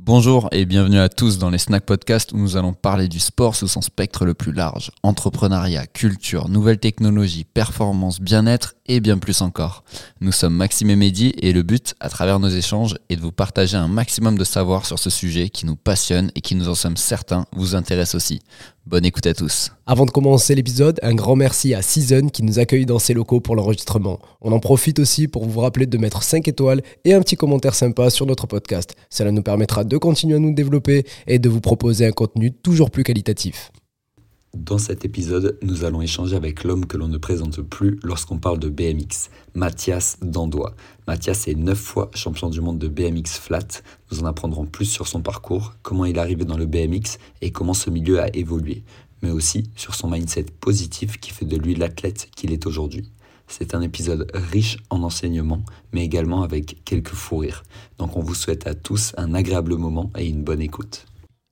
Bonjour et bienvenue à tous dans les Snack Podcast où nous allons parler du sport sous son spectre le plus large. Entrepreneuriat, culture, nouvelles technologies, performance, bien-être et bien plus encore. Nous sommes Maxime et Mehdi et le but, à travers nos échanges, est de vous partager un maximum de savoir sur ce sujet qui nous passionne et qui nous en sommes certains vous intéresse aussi. Bonne écoute à tous. Avant de commencer l'épisode, un grand merci à Season qui nous accueille dans ses locaux pour l'enregistrement. On en profite aussi pour vous rappeler de mettre 5 étoiles et un petit commentaire sympa sur notre podcast. Cela nous permettra de continuer à nous développer et de vous proposer un contenu toujours plus qualitatif. Dans cet épisode, nous allons échanger avec l'homme que l'on ne présente plus lorsqu'on parle de BMX, Mathias Dandois. Mathias est 9 fois champion du monde de BMX flat. Nous en apprendrons plus sur son parcours, comment il est arrivé dans le BMX et comment ce milieu a évolué, mais aussi sur son mindset positif qui fait de lui l'athlète qu'il est aujourd'hui. C'est un épisode riche en enseignements, mais également avec quelques fous rires. Donc on vous souhaite à tous un agréable moment et une bonne écoute.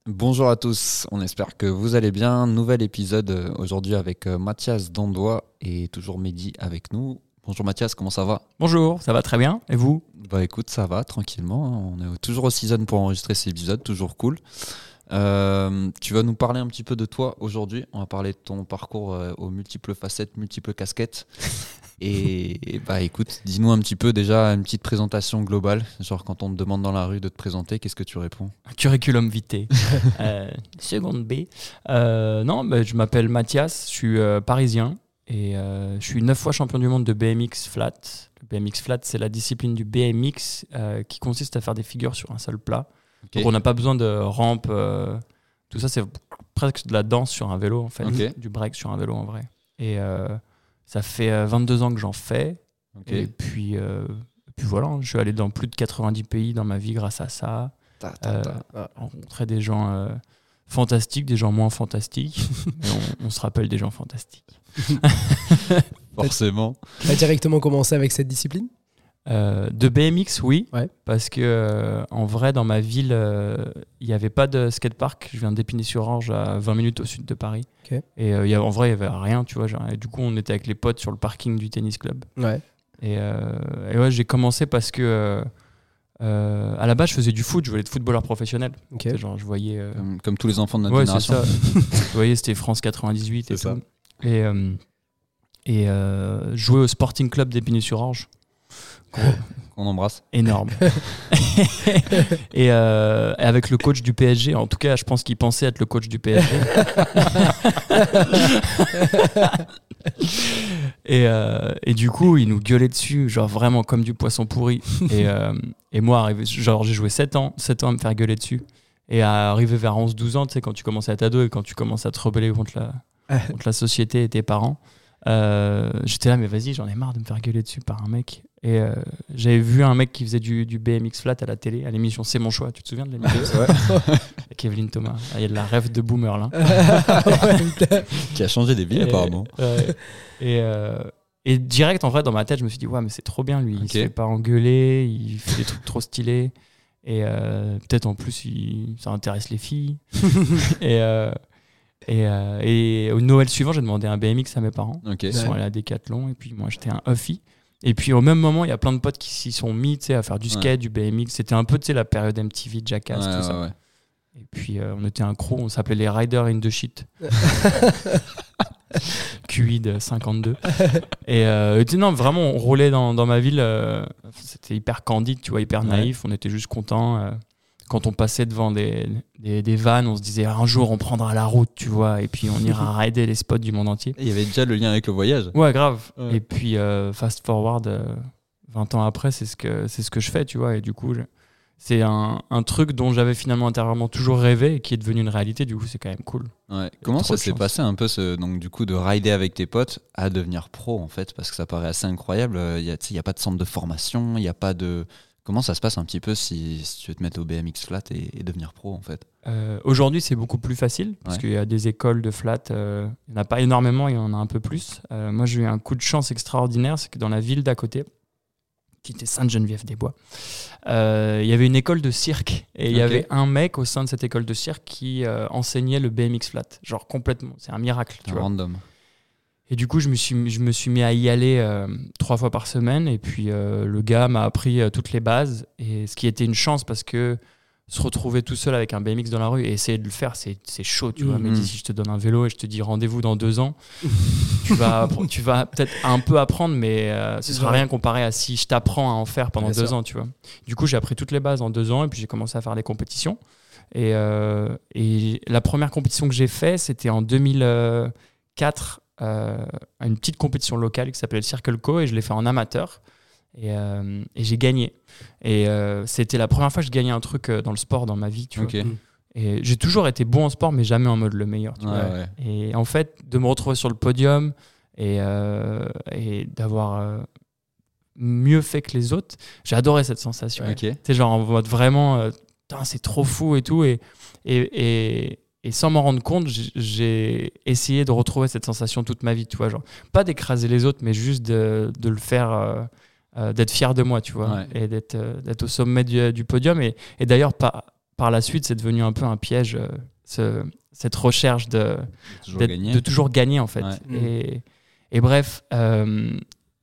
Bonjour à tous, on espère que vous allez bien. Nouvel épisode euh, aujourd'hui avec euh, Mathias Dandois et toujours Mehdi avec nous. Bonjour Mathias, comment ça va? Bonjour, ça va très bien. Et vous? Bah écoute, ça va tranquillement. On est toujours au season pour enregistrer cet épisode, toujours cool. Euh, tu vas nous parler un petit peu de toi aujourd'hui. On va parler de ton parcours aux multiples facettes, multiples casquettes. Et, et bah écoute, dis-nous un petit peu déjà une petite présentation globale. Genre quand on te demande dans la rue de te présenter, qu'est-ce que tu réponds? Curriculum vitae. Euh, seconde B. Euh, non, bah, je m'appelle Mathias, je suis euh, parisien et je suis neuf fois champion du monde de BMX flat. Le BMX flat, c'est la discipline du BMX qui consiste à faire des figures sur un seul plat. Donc on n'a pas besoin de rampe. tout ça, c'est presque de la danse sur un vélo en fait, du break sur un vélo en vrai. Et ça fait euh, 22 ans que j'en fais. Et puis, euh, puis voilà, je suis allé dans plus de 90 pays dans ma vie grâce à ça. Ta, ta, Euh, rencontrer des gens euh, fantastiques, des gens moins fantastiques. et on, on se rappelle des gens fantastiques. Forcément. Tu as directement commencé avec cette discipline? Euh, de BMX, oui. Ouais. Parce que euh, en vrai, dans ma ville, euh, il n'y avait pas de skatepark. Je viens d'Épinay-sur-Orge, à 20 minutes au sud de Paris. Et euh, il y a- en vrai, il n'y avait rien, tu vois. genre, et du coup, on était avec les potes sur le parking du tennis club. Ouais. Et, euh, et ouais, j'ai commencé parce que euh, euh, à la base, je faisais du foot. Je voulais être footballeur professionnel. Genre, je voyais. euh, Comme, comme tous les enfants de notre Ouais, c'est génération. ça. Vous voyez, c'était France 98 et C'est ça. tout. Et, euh, et euh, jouer au Sporting Club d'Épinay-sur-Orge. Qu'on embrasse. Énorme. et, euh, avec le coach du PSG, en tout cas, je pense qu'il pensait être le coach du PSG. et, euh, et du coup, il nous gueulait dessus, genre vraiment comme du poisson pourri. Et, euh, et moi, arrivé, genre, j'ai joué 7 ans, 7 ans à me faire gueuler dessus. Et à arriver vers 11-12 ans, tu sais, quand tu commences à être ado et quand tu commences à te rebeller contre la, contre la société et tes parents, euh, j'étais là, mais vas-y, j'en ai marre de me faire gueuler dessus par un mec. Et euh, j'avais vu un mec qui faisait du, du BMX flat à la télé, à l'émission C'est mon choix. Tu te souviens de l'émission? Avec Evelyne Thomas. Ah, Il y a de la rêve de boomer là. Qui a changé des vies Et- apparemment. ouais. Et, euh, et direct, en vrai, dans ma tête, je me suis dit, ouais, mais c'est trop bien lui. Il Ok. se fait pas engueuler, il fait des trucs trop stylés. Et euh, peut-être en plus, il, ça intéresse les filles. et, euh, et, euh, et au Noël suivant, j'ai demandé un BMX à mes parents. Ils sont allés à Decathlon et puis moi j'étais un Huffy. Et puis au même moment, il y a plein de potes qui s'y sont mis à faire du skate, du BMX. C'était un peu la période MTV, Jackass, Ouais, tout ça. ouais. Et puis euh, on était un crew, on s'appelait les Riders in the Shit. De 52. et euh, non, vraiment, on roulait dans, dans ma ville. euh, C'était hyper candide, tu vois, hyper naïf. On était juste contents. Euh, quand on passait devant des, des, des vannes, on se disait un jour on prendra la route, tu vois, et puis on ira rider les spots du monde entier. Et Il y avait déjà le lien avec le voyage. Ouais, grave. Ouais. Et puis, euh, fast forward, euh, 20 ans après, c'est ce, que, c'est ce que je fais, tu vois. Et du coup, c'est un, un truc dont j'avais finalement intérieurement toujours rêvé et qui est devenu une réalité. Du coup, c'est quand même cool. Ouais. Comment ça s'est passé un peu ce, donc du coup de rider avec tes potes à devenir pro en fait? Parce que ça paraît assez incroyable. Il y a, y a pas de centre de formation, il y a pas de comment ça se passe un petit peu si, si tu veux te mettre au BMX flat et, et devenir pro en fait? Euh, Aujourd'hui, c'est beaucoup plus facile parce Ouais. qu'il y a des écoles de flat. euh, il n'y en a pas énormément, il y en a un peu plus. Euh, moi, j'ai eu un coup de chance extraordinaire c'est que dans la ville d'à côté, qui était Sainte-Geneviève-des-Bois, euh, il y avait une école de cirque. Et il y avait un mec au sein de cette école de cirque qui enseignait le BMX flat. Genre complètement. C'est un miracle, tu Un vois. random. Et du coup, je me suis, je me suis mis à y aller euh, trois fois par semaine. Et puis, euh, le gars m'a appris euh, toutes les bases. Et ce qui était une chance parce que se retrouver tout seul avec un BMX dans la rue et essayer de le faire, c'est chaud, tu vois. Mhm. Mais si je te donne un vélo et je te dis rendez-vous dans deux ans, tu vas, tu vas peut-être un peu apprendre, mais ce sera rien comparé à si je t'apprends à en faire pendant Bien deux sûr. ans, tu vois. Du coup, j'ai appris toutes les bases en deux ans et puis j'ai commencé à faire des compétitions. Et, et la première compétition que j'ai fait, c'était en 2004, euh, à une petite compétition locale qui s'appelait le Circle Co et je l'ai fait en amateur. Et, euh, et j'ai gagné. Et euh, c'était la première fois que je gagnais un truc euh, dans le sport dans ma vie, tu vois. Et j'ai toujours été bon en sport, mais jamais en mode le meilleur. tu Ouais, vois. ouais. Et en fait, de me retrouver sur le podium et, euh, et d'avoir euh, mieux fait que les autres, j'ai adoré cette sensation. Ok. Tu sais, genre en mode vraiment, euh, c'est trop fou et tout. Et, et, et, et sans m'en rendre compte, j'ai- essayé de retrouver cette sensation toute ma vie, tu vois. Genre, pas d'écraser les autres, mais juste de, de le faire, euh, euh, d'être fier de moi, tu vois. Ouais. Et d'être euh, d'être au sommet du, du podium. Et, et d'ailleurs, par, par la suite, c'est devenu un peu un piège, ce- cette recherche de, Toujours de toujours gagner en fait. Ouais. Et, et bref,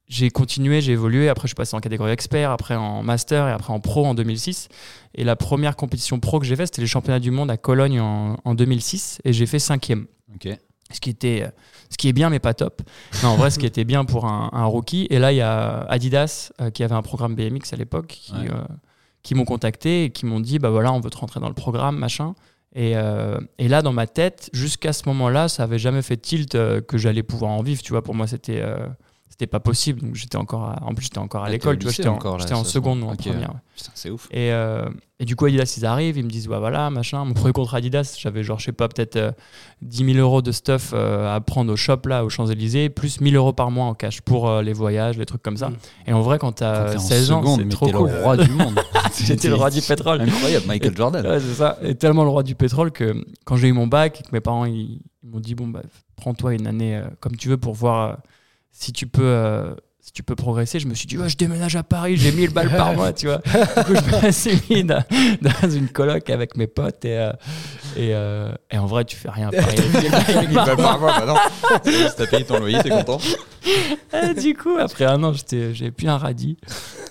j'ai continué, j'ai évolué. Après, je suis passé en catégorie expert, après en master et après en pro en 2006. Et la première compétition pro que j'ai faite, c'était les championnats du monde à Cologne en, en 2006 et j'ai fait cinquième. Ok. Ce qui, était, ce qui est bien, mais pas top. Non, en vrai, ce qui était bien pour un, un rookie. Et là, il y a Adidas euh, qui avait un programme BMX à l'époque qui, Ouais. euh, qui m'ont contacté et qui m'ont dit bah voilà, on veut te rentrer dans le programme, machin. Et, euh, et là, dans ma tête, jusqu'à ce moment-là, ça avait jamais fait tilt euh, que j'allais pouvoir en vivre. Tu vois, pour moi, c'était euh, c'était pas possible. Donc j'étais encore, à- en plus, j'étais encore à l'école. Tu vois, j'étais en, encore, là, j'étais en seconde ou en ok. première. ouais. Putain, c'est ouf. Et, euh, et du coup, Adidas, ils arrivent, ils me disent, bah voilà, machin. Mon premier contrat Adidas, j'avais genre, je sais pas, peut-être euh, 10 000 euros de stuff euh, à prendre au shop, là, aux Champs-Élysées, plus 1000 euros par mois en cash pour euh, les voyages, les trucs comme ça. Mm. Et en vrai, quand Quand t'as en 16 ans, seconde, c'est trop cool. le roi du monde. J'étais le roi du pétrole. Incroyable, Michael Jordan. Ouais, c'est ça. Et tellement le roi du pétrole que quand j'ai eu mon bac et que mes parents ils, ils m'ont dit bon bah prends-toi une année euh, comme tu veux pour voir euh, si tu peux euh, si tu peux progresser, je me suis dit je déménage à Paris, j'ai 1000 balles par mois, tu vois. Du coup, je me suis mis dans, dans une coloc avec mes potes et euh, et, euh, et en vrai tu fais rien à Paris. avec 1000 balles par mois. Si t'as payé ton loyer, t'es content Et du coup, après un an, j'étais- j'avais plus un radis.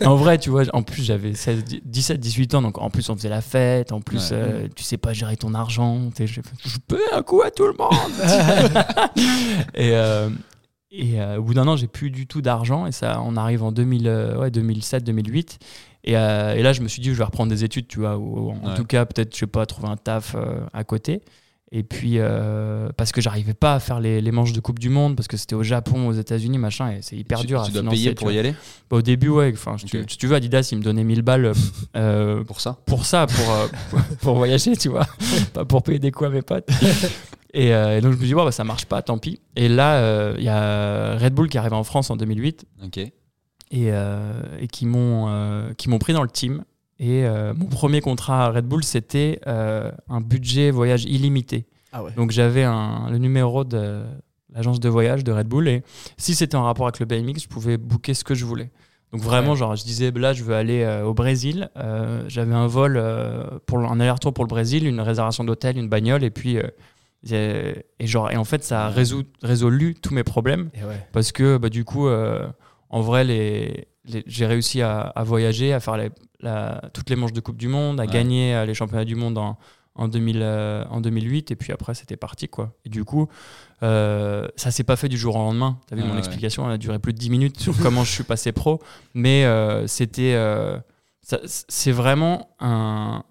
En vrai, tu vois, en plus, j'avais 16, 17, 18 ans, donc en plus, on faisait la fête. En plus, Ouais. euh, tu sais pas gérer ton argent. Je, paie un coup à tout le monde. et et euh, au bout d'un an, j'ai plus du tout d'argent. Et ça, on arrive en 2000, euh, ouais, 2007, 2008. Et, euh, et là, je me suis dit, je vais reprendre des études, tu vois, ou en Ouais. tout cas, peut-être, je sais pas, trouver un taf euh, à côté. Et puis, euh, parce que j'arrivais pas à faire les, les manches de Coupe du Monde, parce que c'était au Japon, aux États-Unis, machin, et c'est hyper tu, dur tu à dois financer. payer tu pour vois. y aller Bah, au début, ouais. Enfin, si tu- si tu veux, Adidas, il me donnait 1000 balles euh, pour ça pour ça, pour, euh, pour voyager, tu vois. pas pour payer des coups à mes potes. Et, euh, et donc, je me dis, bon, bah, ça marche pas, tant pis. Et là, euh, il y a Red Bull qui arrive en France en 2008 Ok. et, euh, et qui m'ont euh, qui m'ont pris dans le team. Et euh, mon premier contrat à Red Bull, c'était euh, un budget voyage illimité. Ah ouais. Donc j'avais un- le numéro de l'agence de voyage de Red Bull et si c'était en rapport avec le BMX, je pouvais booker ce que je voulais. Donc vraiment, Ouais. genre, je disais, là, je veux aller euh, au Brésil. Euh, j'avais un vol euh, pour un aller-retour pour le Brésil, une réservation d'hôtel, une bagnole et puis euh, et genre et en fait, ça a résolu tous mes problèmes Et ouais. parce que bah, du coup, euh, en vrai, les, les- j'ai réussi à, à voyager, à faire les- la- toutes les manches de Coupe du Monde, à Ouais. gagner euh, les championnats du monde en, en, 2000, euh, en 2008, et puis après, c'était parti. quoi. Et du coup, euh, ça s'est pas fait du jour au lendemain. Tu as vu, mon ouais. explication, elle a duré plus de 10 minutes sur comment je suis passé pro, mais c'était. c'est vraiment un,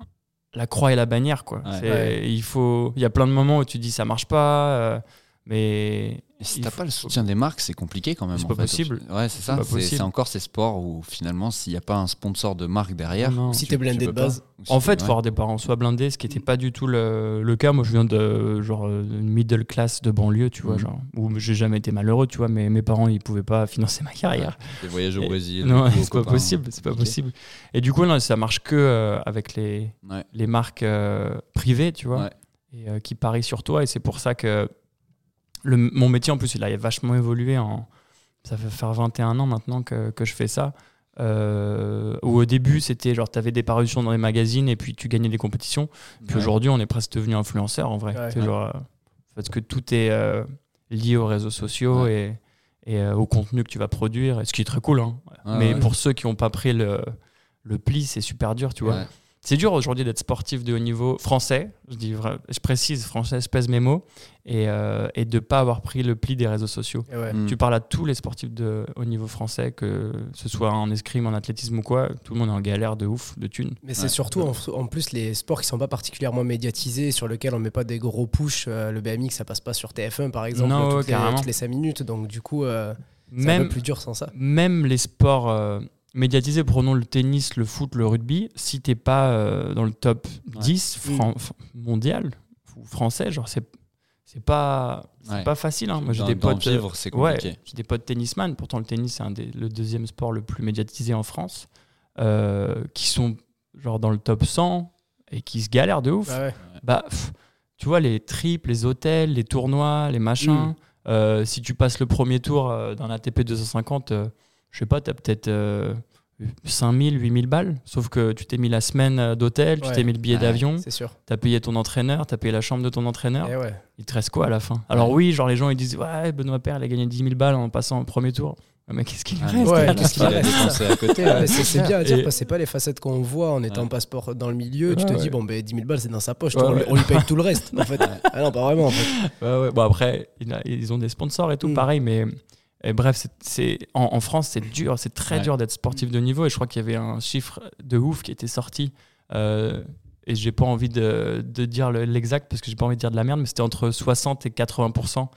la croix et la bannière. Quoi. Ouais. C'est- Ouais. Il faut- il y a plein de moments où tu dis ça marche pas, euh, mais. Si t'as faut- pas le soutien des marques, c'est compliqué quand même. C'est pas fait. possible. Ouais, c'est ça. C'est encore ces sports où finalement, s'il n'y a pas un sponsor de marque derrière, Non. Si tu- t'es blindé tu de pas. base. En fait, il ouais. faut avoir des parents soit blindés, ce qui n'était pas du tout le, le cas. Moi, je viens de genre euh, une middle class de banlieue, tu vois, Mhm. genre où j'ai jamais été malheureux, tu vois, mais mes parents ils pouvaient pas financer ma carrière. Des voyages au Et- Brésil. non, c'est pas copains. possible, c'est pas possible. Et du coup, non, ça marche que euh, avec les Ouais. les marques euh, privées, tu vois, Ouais. et euh, qui parient sur toi. Et c'est pour ça que le, mon métier, en plus, il a vachement évolué. En, ça fait faire 21 ans maintenant que, que je fais ça. Euh, où au début, c'était genre, tu avais des parutions dans les magazines et puis tu gagnais des compétitions. Puis Ouais. aujourd'hui, on est presque devenu influenceur en vrai. Ouais. C'est genre, euh, parce que tout est. euh, lié aux réseaux sociaux et, et euh, au contenu que tu vas produire, et ce qui est très cool. hein. Mais pour ceux qui n'ont pas pris le, le pli, c'est super dur, tu vois. C'est dur aujourd'hui d'être sportif de haut niveau français, je, dis, je précise français, je pèse mes mots, et, euh, et de ne pas avoir pris le pli des réseaux sociaux. Ouais. Mm. Tu parles à tous les sportifs de haut niveau français, que ce soit en escrime, en athlétisme ou quoi, tout le monde est en galère de ouf, de thunes. Mais c'est surtout en, en plus les sports qui sont pas particulièrement médiatisés, sur lesquels on met pas des gros push. euh, le BMX, ça passe pas sur TF1 par exemple, Non, toutes, ouais, les, carrément. toutes les 5 minutes. Donc du coup, euh, c'est un Même, peu plus dur sans ça. même les sports médiatisés, prenons le tennis, le foot, le rugby, si t'es pas euh, dans le top Ouais. 10 fran- f- mondial ou français, genre c'est c'est pas c'est Ouais. pas facile. hein. Moi j'ai des potes, vivre, c'est ouais, j'ai des potes tennisman. Pourtant le tennis c'est un des- le deuxième sport le plus médiatisé en France, euh, qui sont genre dans le top 100 et qui se galèrent de ouf. Bah, pff, tu vois, les trips, les hôtels, les tournois, les machins. Mm. euh, si tu passes le premier tour euh, d'un ATP 250, euh, je sais pas, tu as peut-être euh, 5000, 8000 balles. Sauf que tu t'es mis la semaine euh, d'hôtel, tu Ouais. t'es mis le billet d'avion, C'est sûr. tu as payé ton entraîneur, tu as payé la chambre de ton entraîneur. Et ouais. Il te reste quoi à la fin? Alors, oui, genre les gens ils disent Ouais, Benoît Père, il a gagné 10 000 balles en passant au premier tour. Ouais, Mais qu'est-ce qu'il Ah, reste? Ouais, qu'est-ce qu'il a reste, dépensé à côté. Ouais, mais c'est bien à dire Et- parce que c'est pas les facettes qu'on voit en étant Ouais. pas sport dans le milieu. tu te ouais. dis, bon, ben 10 000 balles, c'est dans sa poche. Ouais, toi, on, lui- ouais. on lui paye tout le reste. En fait. Ah non, pas vraiment. En fait. Ouais, ouais. Bon, après, ils ont des sponsors et tout, Mm. pareil, mais et bref, c'est- en, en France, c'est dur, c'est très Ouais. dur d'être sportif de niveau. Et je crois qu'il y avait un chiffre de ouf qui était sorti. euh, et j'ai pas envie de, de dire le- l'exact parce que j'ai pas envie de dire de la merde, mais c'était entre 60 et 80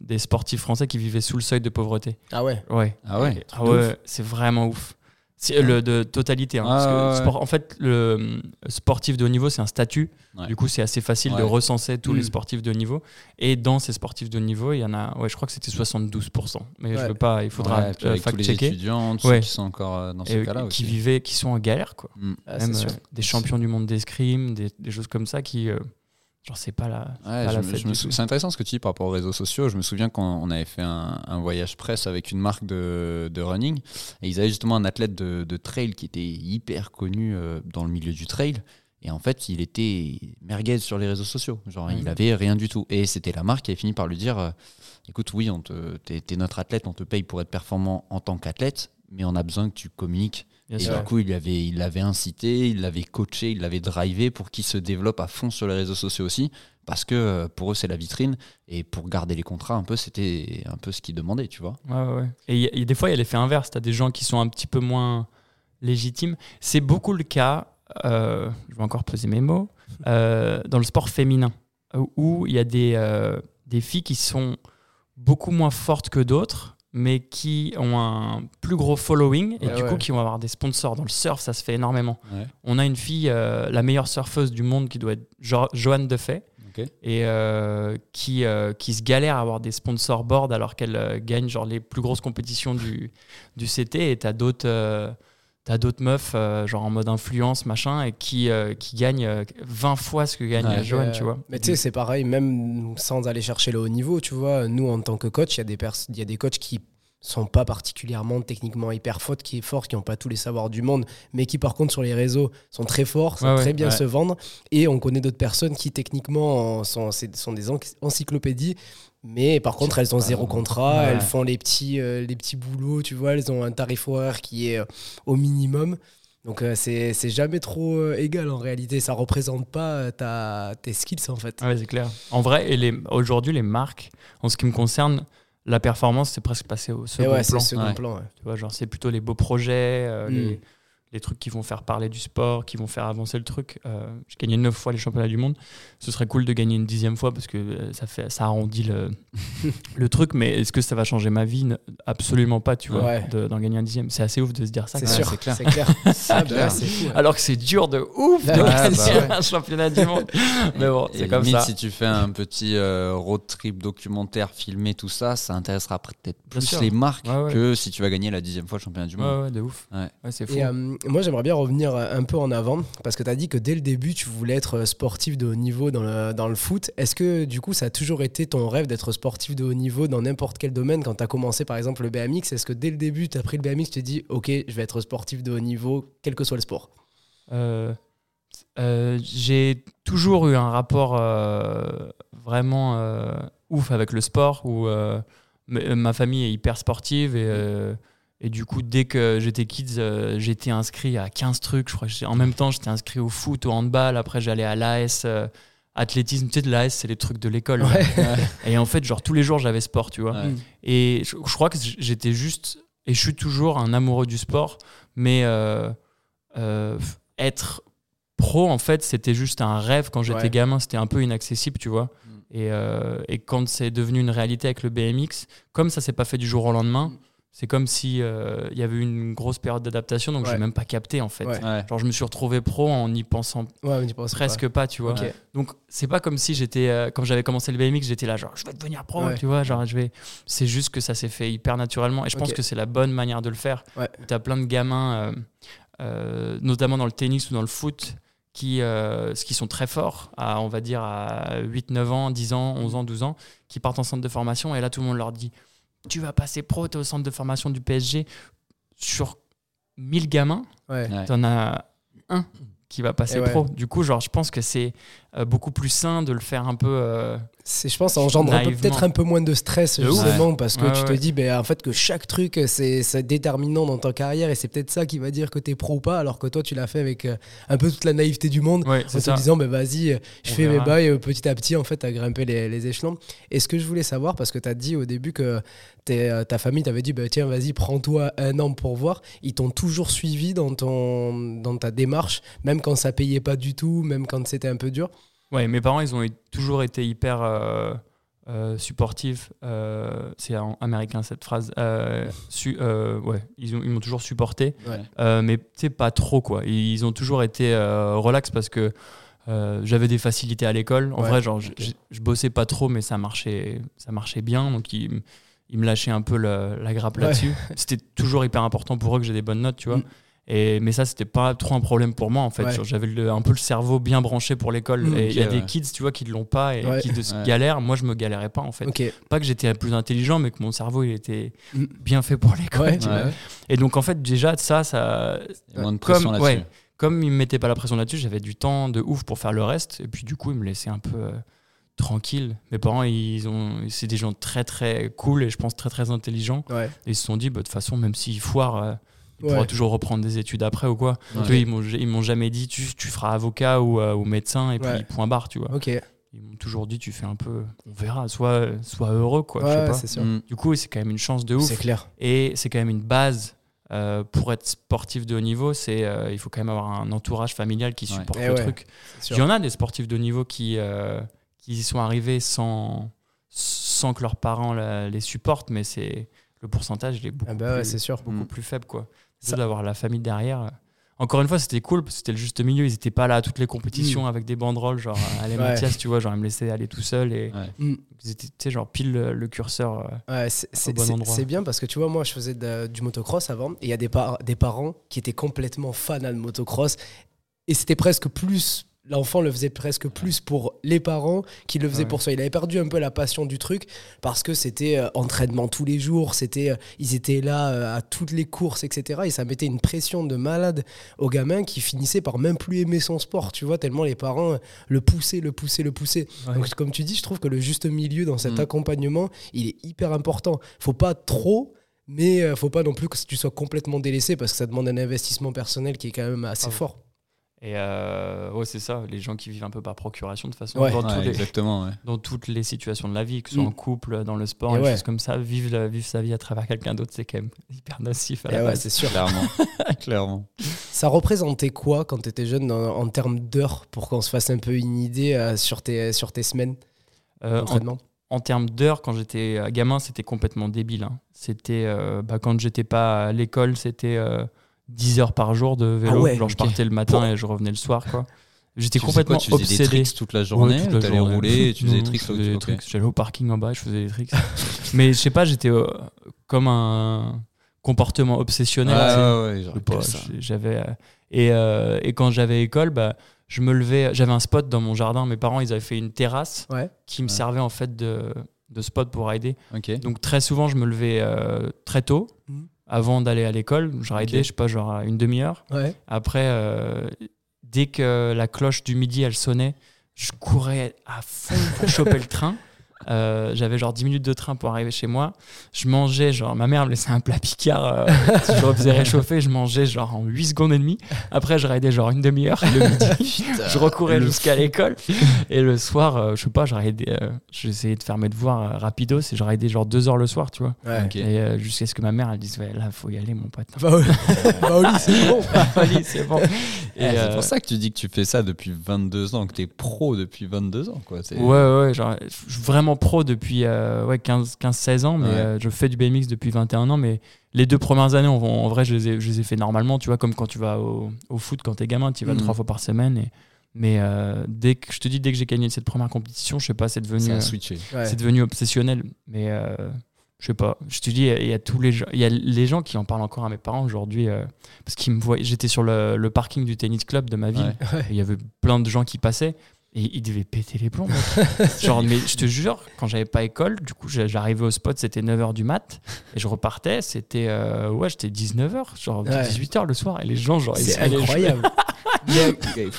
des sportifs français qui vivaient sous le seuil de pauvreté. Ah ouais. Ouais. Ah ouais, Ah ouais, c'est vraiment ouf. C'est le de totalité. hein, Ah parce que ouais, ouais. sport- en fait, le euh, sportif de haut niveau, c'est un statut. Ouais. Du coup, c'est assez facile de recenser tous les Mm. sportifs de haut niveau. Et dans ces sportifs de haut niveau, il y en a, ouais, je crois que c'était 72%. Mais je veux pas, il faudra euh, fact-checker. étudiants, ceux qui sont encore euh, dans ce Et cas-là qui vivaient, qui sont en galère, quoi. Mm. Ah, Même euh, des champions du monde d'escrime, des, des choses comme ça qui, euh, genre, c'est pas la, c'est Ouais, pas je la me- fête je me du sou- tout. C'est intéressant ce que tu dis par rapport aux réseaux sociaux. Je me souviens quand on avait fait un, un voyage presse avec une marque de, de running et ils avaient justement un athlète de, de trail qui était hyper connu euh, dans le milieu du trail. Et en fait, il était merguez sur les réseaux sociaux. Genre, il avait rien du tout. Et c'était la marque qui avait fini par lui dire euh, écoute, oui, t'es, t'es notre athlète, on te paye pour être performant en tant qu'athlète, mais on a besoin que tu communiques Bien et sûr. du coup, il l'avait, il l'avait incité, il l'avait coaché, il l'avait drivé pour qu'il se développe à fond sur les réseaux sociaux aussi, parce que euh, pour eux, c'est la vitrine. Et pour garder les contrats, un peu, c'était un peu ce qu'ils demandaient, tu vois. Ouais, ouais. Et des fois, il y a l'effet inverse. Tu as des gens qui sont un petit peu moins légitimes. C'est beaucoup le cas, euh, je vais encore peser mes mots, euh, dans le sport féminin, où il y a des, euh, des filles qui sont beaucoup moins fortes que d'autres, mais qui ont un plus gros following et Ouais, du ouais. coup qui vont avoir des sponsors. Dans le surf, ça se fait énormément. Ouais. On a une fille, euh, la meilleure surfeuse du monde, qui doit être Jo- Joanne Defay et euh, qui, euh, qui se galère à avoir des sponsors board alors qu'elle gagne genre les plus grosses compétitions du, du CT et t'as d'autres t'as d'autres meufs euh, genre en mode influence machin et qui, euh, qui gagnent euh, 20 fois ce que gagne Ouais. Joanne Euh, tu vois Mais tu sais, c'est pareil, même sans aller chercher le haut niveau, tu vois, nous en tant que coach, il y, a des y a des coachs qui sont pas particulièrement techniquement hyper forts, qui, forts, qui n'ont pas tous les savoirs du monde, mais qui par contre sur les réseaux sont très forts, savent Ouais, ouais, très bien ouais. se vendre. Et on connaît d'autres personnes qui techniquement sont, des enc- encyclopédies, mais par contre elles ont zéro contrat, Ouais. elles font les petits, euh, les petits boulots, tu vois, elles ont un tarif horaire qui est euh, au minimum. Donc euh, c'est jamais trop euh, égal en réalité, ça représente pas ta, tes skills en fait. Ouais, c'est clair. En vrai, et aujourd'hui, les marques, en ce qui me concerne, la performance, c'est presque passé au second ouais, plan. second. Tu vois, genre, c'est plutôt les beaux projets, Mm. les, les trucs qui vont faire parler du sport, qui vont faire avancer le truc. Euh, J'ai gagné 9 fois les championnats du monde. Ce serait cool de gagner une dixième fois parce que euh, ça, fait, ça arrondit le, le truc. Mais est-ce que ça va changer ma vie? Absolument pas, tu vois, Ouais. de- d'en gagner un dixième. C'est assez ouf de se dire ça. C'est quand sûr, c'est clair. c'est clair. Ah, bah, fou. ouais. Alors que c'est dur de ouf de Ouais, gagner bah ouais. un championnat du monde. Mais bon, c'est comme limite, ça. si tu fais un petit euh, road trip documentaire filmé, tout ça, ça intéressera peut-être plus sûr. les marques Ouais, ouais. que si tu vas gagner la dixième fois le championnat du monde. Ouais, ouais, de ouf. Ouais. c'est fou. Et euh, moi, j'aimerais bien revenir un peu en avant parce que tu as dit que dès le début, tu voulais être sportif de haut niveau dans le, foot. Est-ce que du coup, ça a toujours été ton rêve d'être sportif de haut niveau dans n'importe quel domaine quand tu as commencé par exemple le BMX Est-ce que dès le début, tu as pris le BMX, tu t'es dit, OK, je vais être sportif de haut niveau, quel que soit le sport? Euh, euh, j'ai toujours eu un rapport euh, vraiment euh, ouf avec le sport, où euh, ma famille est hyper sportive et, euh, et du coup, dès que j'étais kids, euh, j'étais inscrit à 15 trucs. Je crois que en même temps, j'étais inscrit au foot, au handball. Après, j'allais à l'AS, euh, athlétisme. Tu sais, de l'AS, c'est les trucs de l'école. Ouais. Et en fait, genre, tous les jours, j'avais sport, tu vois. Ouais. Et je, je crois que j'étais juste, et je suis toujours un amoureux du sport, mais euh, euh, être pro, en fait, c'était juste un rêve quand j'étais Ouais. gamin, c'était un peu inaccessible, tu vois. Mm. Et, euh, et quand c'est devenu une réalité avec le BMX, comme ça s'est pas fait du jour au lendemain, c'est comme si euh, il y avait eu une grosse période d'adaptation, donc Ouais. j'ai même pas capté en fait. Ouais. Ouais. Genre je me suis retrouvé pro en n'y pensant penses presque pas, tu vois. Donc c'est pas comme si j'étais euh, quand j'avais commencé le BMX, j'étais là genre je vais devenir pro, Ouais. tu vois, genre je vais c'est juste que ça s'est fait hyper naturellement et je pense que c'est la bonne manière de le faire. Ouais. Tu as plein de gamins euh, euh, notamment dans le tennis ou dans le foot qui euh, qui sont très forts à on va dire à 8 9 ans, 10 ans, 11 ans, 12 ans qui partent en centre de formation et là tout le monde leur dit tu vas passer pro, tu es au centre de formation du PSG sur 1000 gamins, Ouais. Ouais. t'en as un qui va passer ouais. pro. Du coup, genre, je pense que c'est beaucoup plus sain de le faire un peu. euh, C'est, je pense, ça engendre peut-être un peu moins de stress, justement, parce que Ouais, tu te dis, ben, en fait, que chaque truc, c'est, déterminant dans ta carrière, et c'est peut-être ça qui va dire que t'es pro ou pas, alors que toi, tu l'as fait avec euh, un peu toute la naïveté du monde, en te ça. disant, ben, vas-y, euh, je On fais mes bails euh, petit à petit, en fait, à grimper les, les échelons. Et ce que je voulais savoir, parce que tu as dit au début que euh, ta famille t'avait dit, ben, tiens, vas-y, prends-toi un an pour voir. Ils t'ont toujours suivi dans, ton, dans ta démarche, même quand ça payait pas du tout, même quand c'était un peu dur. Ouais, mes parents, ils ont toujours été hyper euh, euh, supportifs. euh, c'est en américain cette phrase. Su- ouais, ils ont- ils m'ont toujours supporté. Ouais. Mais tu sais, pas trop, quoi. Ils ont toujours été relax parce que j'avais des facilités à l'école. En Ouais, vrai, genre, je- ok. je, bossais pas trop, mais ça marchait, ça marchait bien. Donc, ils, me lâchaient un peu la grappe là-dessus. C'était toujours hyper important pour eux que j'ai des bonnes notes, tu vois. Mm. Et, mais ça, c'était pas trop un problème pour moi, en fait. Ouais. J'avais un peu le cerveau bien branché pour l'école. Et il y a des kids, tu vois, qui ne l'ont pas et Ouais. qui de- Ouais. galèrent. Moi, je me galérais pas, en fait. Pas que j'étais plus intelligent, mais que mon cerveau, il était Mm. bien fait pour l'école. Et donc, en fait, déjà, ça, ça, moins de pression Comme- là-dessus. ouais. comme ils me mettaient pas la pression là-dessus, j'avais du temps de ouf pour faire le reste. Et puis du coup, ils me laissaient un peu euh, tranquille. Mes parents, ils ont, c'est des gens très très cool et je pense très très intelligents. Ouais. Et ils se sont dit, bah, de toute façon, même s'il foire, euh, il Ouais. pourra toujours reprendre des études après ou quoi. Ouais. Tu vois, ils m'ont, ils m'ont jamais dit, tu, tu feras avocat ou, euh, ou médecin et puis Ouais. point barre, tu vois. Ok. Ils m'ont toujours dit, tu fais un peu, on verra, soit, soit heureux quoi. je sais Ouais, pas. c'est sûr. Mm. Du coup, c'est quand même une chance de ouf. C'est clair. Et c'est quand même une base euh, pour être sportif de haut niveau. C'est euh, il faut quand même avoir un entourage familial qui supporte Eh le ouais, truc. Il y en a des sportifs de haut niveau qui, euh, qui y sont arrivés sans, sans que leurs parents la- les supportent, mais c'est le pourcentage il est beaucoup, Ah bah ouais, plus, c'est sûr. beaucoup Mm. plus faible. quoi. Ça- d'avoir la famille derrière. Encore une fois, c'était cool parce que c'était le juste milieu. Ils n'étaient pas là à toutes les compétitions avec des banderoles, genre allez Mm. Ouais. Mathias, tu vois, genre ils me laissaient aller tout seul et Ouais. Mm. ils étaient, tu sais, genre pile le, le curseur. euh, Ouais, c'est c'est- bon c'est- endroit. c'est bien parce que tu vois, moi je faisais de- du motocross avant et il y a des, par- des parents qui étaient complètement fans de motocross et c'était presque plus. L'enfant le faisait presque plus pour les parents qu'il le faisait Ouais. pour soi. Il avait perdu un peu la passion du truc parce que c'était euh, entraînement tous les jours, c'était, euh, ils étaient là euh, à toutes les courses, etc. Et ça mettait une pression de malade aux gamins qui finissaient par même plus aimer son sport, tu vois, tellement les parents le poussaient, le poussaient, le poussaient. Ouais. Donc, comme tu dis, je trouve que le juste milieu dans cet Mm. accompagnement, il est hyper important. Faut pas trop, mais faut pas non plus que tu sois complètement délaissé parce que ça demande un investissement personnel qui est quand même assez Ah fort. Et euh, ouais, c'est ça, les gens qui vivent un peu par procuration, de toute façon, Ouais. dans, Ouais, tous les- exactement. ouais. dans toutes les situations de la vie, que ce soit Mm. en couple, dans le sport, Et des ouais. choses comme ça, vivre, la- vivre sa vie à travers quelqu'un d'autre, c'est quand même hyper nocif à Et la ouais, base. c'est sûr. Clairement. Clairement. Ça représentait quoi quand tu étais jeune en, en termes d'heures pour qu'on se fasse un peu une idée euh, sur, tes, sur tes semaines Euh, en, d'entraînement? en termes d'heures, quand j'étais gamin, c'était complètement débile. hein. C'était euh, bah, quand j'étais pas à l'école, c'était euh, 10 heures par jour de vélo. Ah ouais, Genre, je partais le matin et je revenais le soir. quoi. J'étais complètement quoi Tu faisais des obsédé. tricks toute la journée Ouais, toute la T'allais journée. rouler et tu faisais des tricks des. J'allais au parking en bas et je faisais des tricks. Mais je sais pas, j'étais euh, comme un comportement obsessionnel. Ah j'avais euh, et, euh, et quand j'avais école bah je me levais j'avais un spot dans mon jardin mes parents ils avaient fait une terrasse Ouais. qui me Ouais. servait en fait de, de spot pour rider Ok. donc très souvent je me levais euh, très tôt Mhm. Avant d'aller à l'école je ridais Ok. je sais pas genre une demi-heure Ouais. après euh, dès que la cloche du midi elle sonnait je courais à fond pour choper le train Euh, J'avais genre 10 minutes de train pour arriver chez moi. Je mangeais, genre, ma mère me laissait un plat Picard. euh, je le faisais réchauffer, je mangeais genre en 8 secondes et demie. Après, je raidais genre une demi-heure le midi. je recourais jusqu'à l'école. Et le soir, euh, je sais pas, euh, j'essayais de faire mes devoirs rapidos et j'ai raidé genre 2 heures le soir, tu vois. Ouais. Et jusqu'à ce que ma mère, elle dise, ouais, là, faut y aller, mon pote. Va au lit, c'est bon. Allez, c'est bon. Eh, c'est pour ça que tu dis que tu fais ça depuis 22 ans, que tu es pro depuis 22 ans. Quoi. Ouais, ouais, genre, je vraiment pro depuis euh, ouais, 15-16 ans, mais Ouais. euh, je fais du BMX depuis 21 ans. Mais les deux premières années, en, en vrai, je les, ai, je les ai fait normalement, tu vois, comme quand tu vas au, au foot quand t'es gamin, tu y vas Mhm. trois fois par semaine. Et, mais euh, dès que je te dis, dès que j'ai gagné cette première compétition, je sais pas, c'est devenu, euh. Ouais. c'est devenu obsessionnel. Mais euh, je sais pas, je te dis, il y a tous les gens, il y a les gens qui en parlent encore à mes parents aujourd'hui, euh, parce qu'ils me voient. J'étais sur le, le parking du tennis club de ma ville. Ouais. Il y avait plein de gens qui passaient et ils devaient péter les plombs. mec. Genre, mais je te jure, quand j'avais pas école, du coup, j'arrivais au spot, c'était 9h du mat et je repartais, c'était euh, ouais, j'étais 19h, genre Ouais. 18h le soir et les gens, genre, ils C'est incroyable.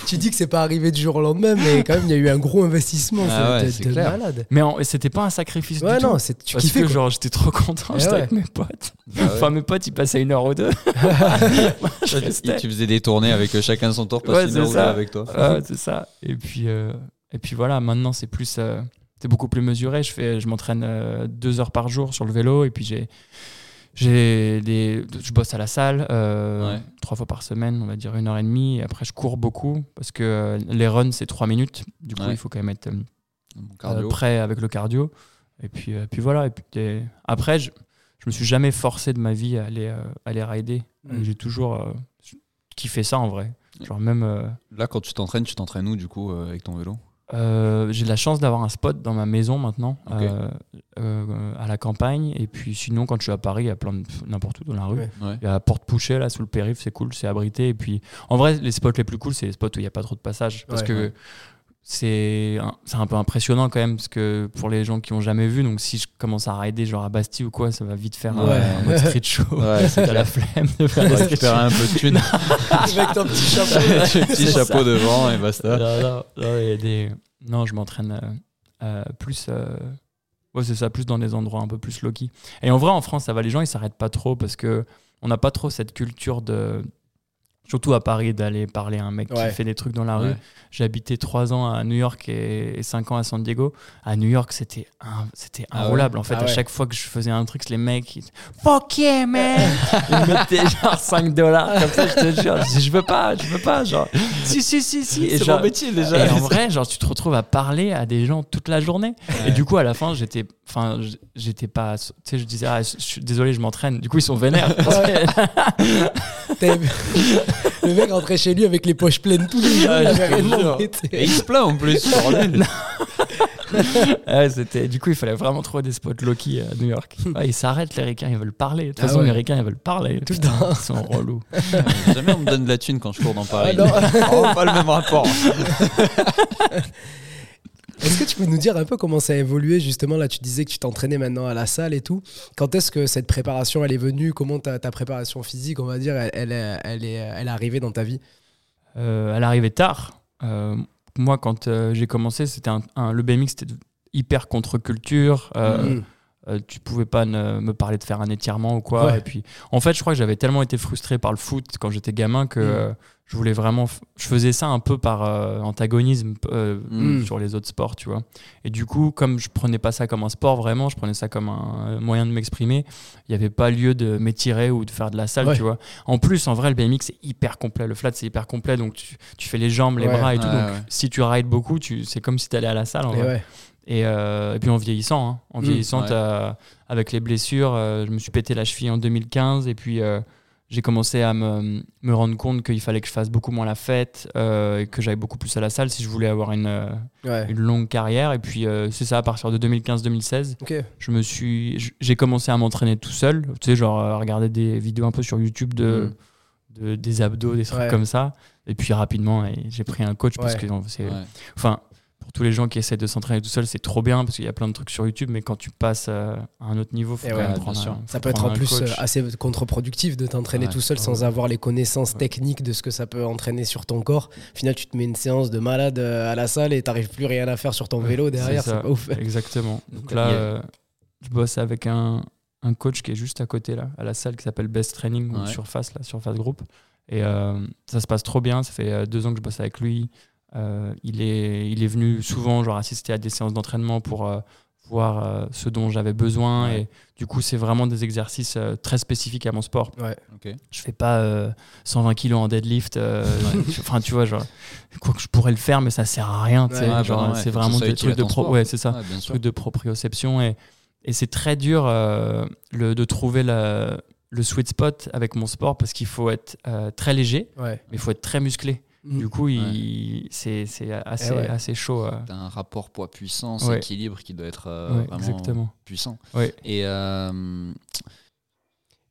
Tu dis que c'est pas arrivé du jour au lendemain, mais quand même, il y a eu un gros investissement. Ah ouais, de- de clair. malade. Mais c'était pas un sacrifice Ouais, du non, tout. c'est, tu Parce kiffais que quoi. genre j'étais trop content, Eh j'étais ouais. avec mes potes. Bah ouais. Enfin mes potes ils passaient une heure ou deux. Moi, je Et restais. tu faisais des tournées avec euh, chacun son tour, Ouais, passer une c'est heure ou deux ça. avec toi. Ouais, c'est ça. Et puis, euh, et puis voilà, maintenant c'est plus, euh, c'est beaucoup plus mesuré. Je fais, je m'entraîne euh, deux heures par jour sur le vélo et puis j'ai, j'ai des, je bosse à la salle euh, Ouais. trois fois par semaine, on va dire une heure et demie. Et après je cours beaucoup parce que euh, les runs c'est trois minutes. Du coup Ouais. il faut quand même être euh, prêt avec le cardio. Et puis, euh, puis voilà. Et puis après je, je me suis jamais forcé de ma vie à aller, euh, aller rider. Mm. J'ai toujours euh, kiffé ça en vrai. Genre même euh, Là, quand tu t'entraînes, tu t'entraînes où du coup euh, avec ton vélo? Euh, j'ai de la chance d'avoir un spot dans ma maison maintenant, euh, euh, à la campagne. Et puis sinon, quand je suis à Paris, il y a plein de n'importe où dans la rue. Ouais. Ouais. Il y a la porte pouchée là sous le périph', c'est cool, c'est abrité. Et puis en vrai, les spots les plus cool, c'est les spots où il n'y a pas trop de passage. Parce Ouais, que ouais. C'est un, un peu impressionnant quand même, parce que pour les gens qui ont jamais vu, donc si je commence à rider genre à Bastille ou quoi, ça va vite faire un- Ouais. un, mode street show. Ouais, c'est T'as la flemme de faire un peu de thunes, Avec ton petit chapeau. petit C'est chapeau ça. devant et basta. non, non, non, il y a des- non, je m'entraîne euh, euh, plus. euh, Ouais, c'est ça, plus dans des endroits un peu plus low-key. Et en vrai, en France, ça va, les gens, ils s'arrêtent pas trop parce que on n'a pas trop cette culture de. Surtout à Paris, d'aller parler à un mec Ouais. qui fait des trucs dans la rue. Ouais. J'ai habité trois ans à New York et, et cinq ans à San Diego. À New York, c'était un, c'était Ah ouais inroulable. En fait, Ah à chaque fois que je faisais un truc, les mecs, ils Fuck yeah, man! Ils me mettaient genre 5 dollars comme ça, je te jure. Je dis, je veux pas, je veux pas. Genre, si, si, si, si. C'est genre- mon métier déjà. et en vrai, genre, tu te retrouves à parler à des gens toute la journée. Et du coup, à la fin, j'étais, enfin, j'étais pas, tu sais, je disais, ah, je suis désolé, je m'entraîne. Du coup, ils sont vénères. Le mec rentrait chez lui avec les poches pleines tous les jours. Ah, il Et se plaint en plus, bordel. Ouais, c'était, du coup, il fallait vraiment trouver des spots low-key à New York. Ouais, ils s'arrêtent, les ricains, ils veulent parler. De toute Ah façon, ouais. les ricains, ils veulent parler. Tout le Putain, temps. Ils sont relous. Jamais on me donne de la thune quand je cours dans Paris. Ah non. Oh, pas le même rapport. Est-ce que tu peux nous dire un peu comment ça a évolué justement Là, tu disais que tu t'entraînais maintenant à la salle et tout. Quand est-ce que cette préparation elle est venue? Comment ta, ta préparation physique, on va dire, elle, elle, est, elle est, elle est arrivée dans ta vie? Euh, elle arrivait tard. Euh, moi, quand euh, j'ai commencé, c'était un, un- le BMX, c'était hyper contre-culture. Euh, Mm. Euh, tu pouvais pas ne- me parler de faire un étirement ou quoi. Ouais. Et puis, en fait, je crois que j'avais tellement été frustré par le foot quand j'étais gamin que Mm. euh, je voulais vraiment. Je faisais ça un peu par euh, antagonisme euh, Mm. sur les autres sports, tu vois. Et du coup, comme je prenais pas ça comme un sport vraiment, je prenais ça comme un euh, moyen de m'exprimer. Il n'y avait pas lieu de m'étirer ou de faire de la salle, Ouais. tu vois. En plus, en vrai, le BMX c'est hyper complet. Le flat c'est hyper complet, donc tu, tu fais les jambes, les Ouais. bras et tout. Ouais, Donc, ouais. si tu rides beaucoup, tu, c'est comme si tu allais à la salle. En Et vrai. ouais. Et, euh, et puis en vieillissant, hein. en Mm, vieillissant, avec les blessures, euh, je me suis pété la cheville en 2015 et puis euh, j'ai commencé à me, me rendre compte qu'il fallait que je fasse beaucoup moins la fête euh, et que j'aille beaucoup plus à la salle si je voulais avoir une, euh, Ouais. une longue carrière. Et puis euh, c'est ça, à partir de 2015-2016, Ok. je me suis, j'ai commencé à m'entraîner tout seul, tu sais, genre à regarder des vidéos un peu sur YouTube de, de- des abdos, des trucs Ouais. comme ça. Et puis rapidement, j'ai pris un coach parce que c'est, Ouais. enfin, pour tous les gens qui essaient de s'entraîner tout seul, c'est trop bien parce qu'il y a plein de trucs sur YouTube, mais quand tu passes à un autre niveau, faut Et quand ouais, même prendre un- Ça peut être en plus coach. euh, assez contre-productif de t'entraîner Ouais. tout seul sans avoir les connaissances techniques de ce que ça peut entraîner sur ton corps. Au final, tu te mets une séance de malade euh, à la salle et t'arrives plus rien à faire sur ton vélo derrière. C'est pas ouf. Exactement. Donc là, a- euh, je bosse avec un, un coach qui est juste à côté, là, à la salle qui s'appelle Best Training, ou. Surface, là, Surface Group. Et euh, ça se passe trop bien. Ça fait deux ans que je bosse avec lui. Euh, il, est, il est venu souvent genre, assister à des séances d'entraînement pour euh, voir euh, ce dont j'avais besoin. Ouais. Et du coup, c'est vraiment des exercices euh, très spécifiques à mon sport. Ok. Je fais pas euh, 120 kilos en deadlift. euh, tu- Enfin, tu vois, genre, quoi que je pourrais le faire, mais ça sert à rien. Ouais, Ouais, Genre, ouais, c'est vraiment des trucs de pro. Ouais, c'est ça Ouais, bien sûr. truc de proprioception et, et c'est très dur euh, le, de trouver la- le sweet spot avec mon sport parce qu'il faut être euh, très léger Ouais. mais il faut être très musclé Mm. du coup il, c'est, c'est assez, Eh ouais. assez chaud euh. T'as un rapport poids-puissance, Ouais. équilibre qui doit être euh, Ouais, vraiment exactement puissant. Ouais. Et euh,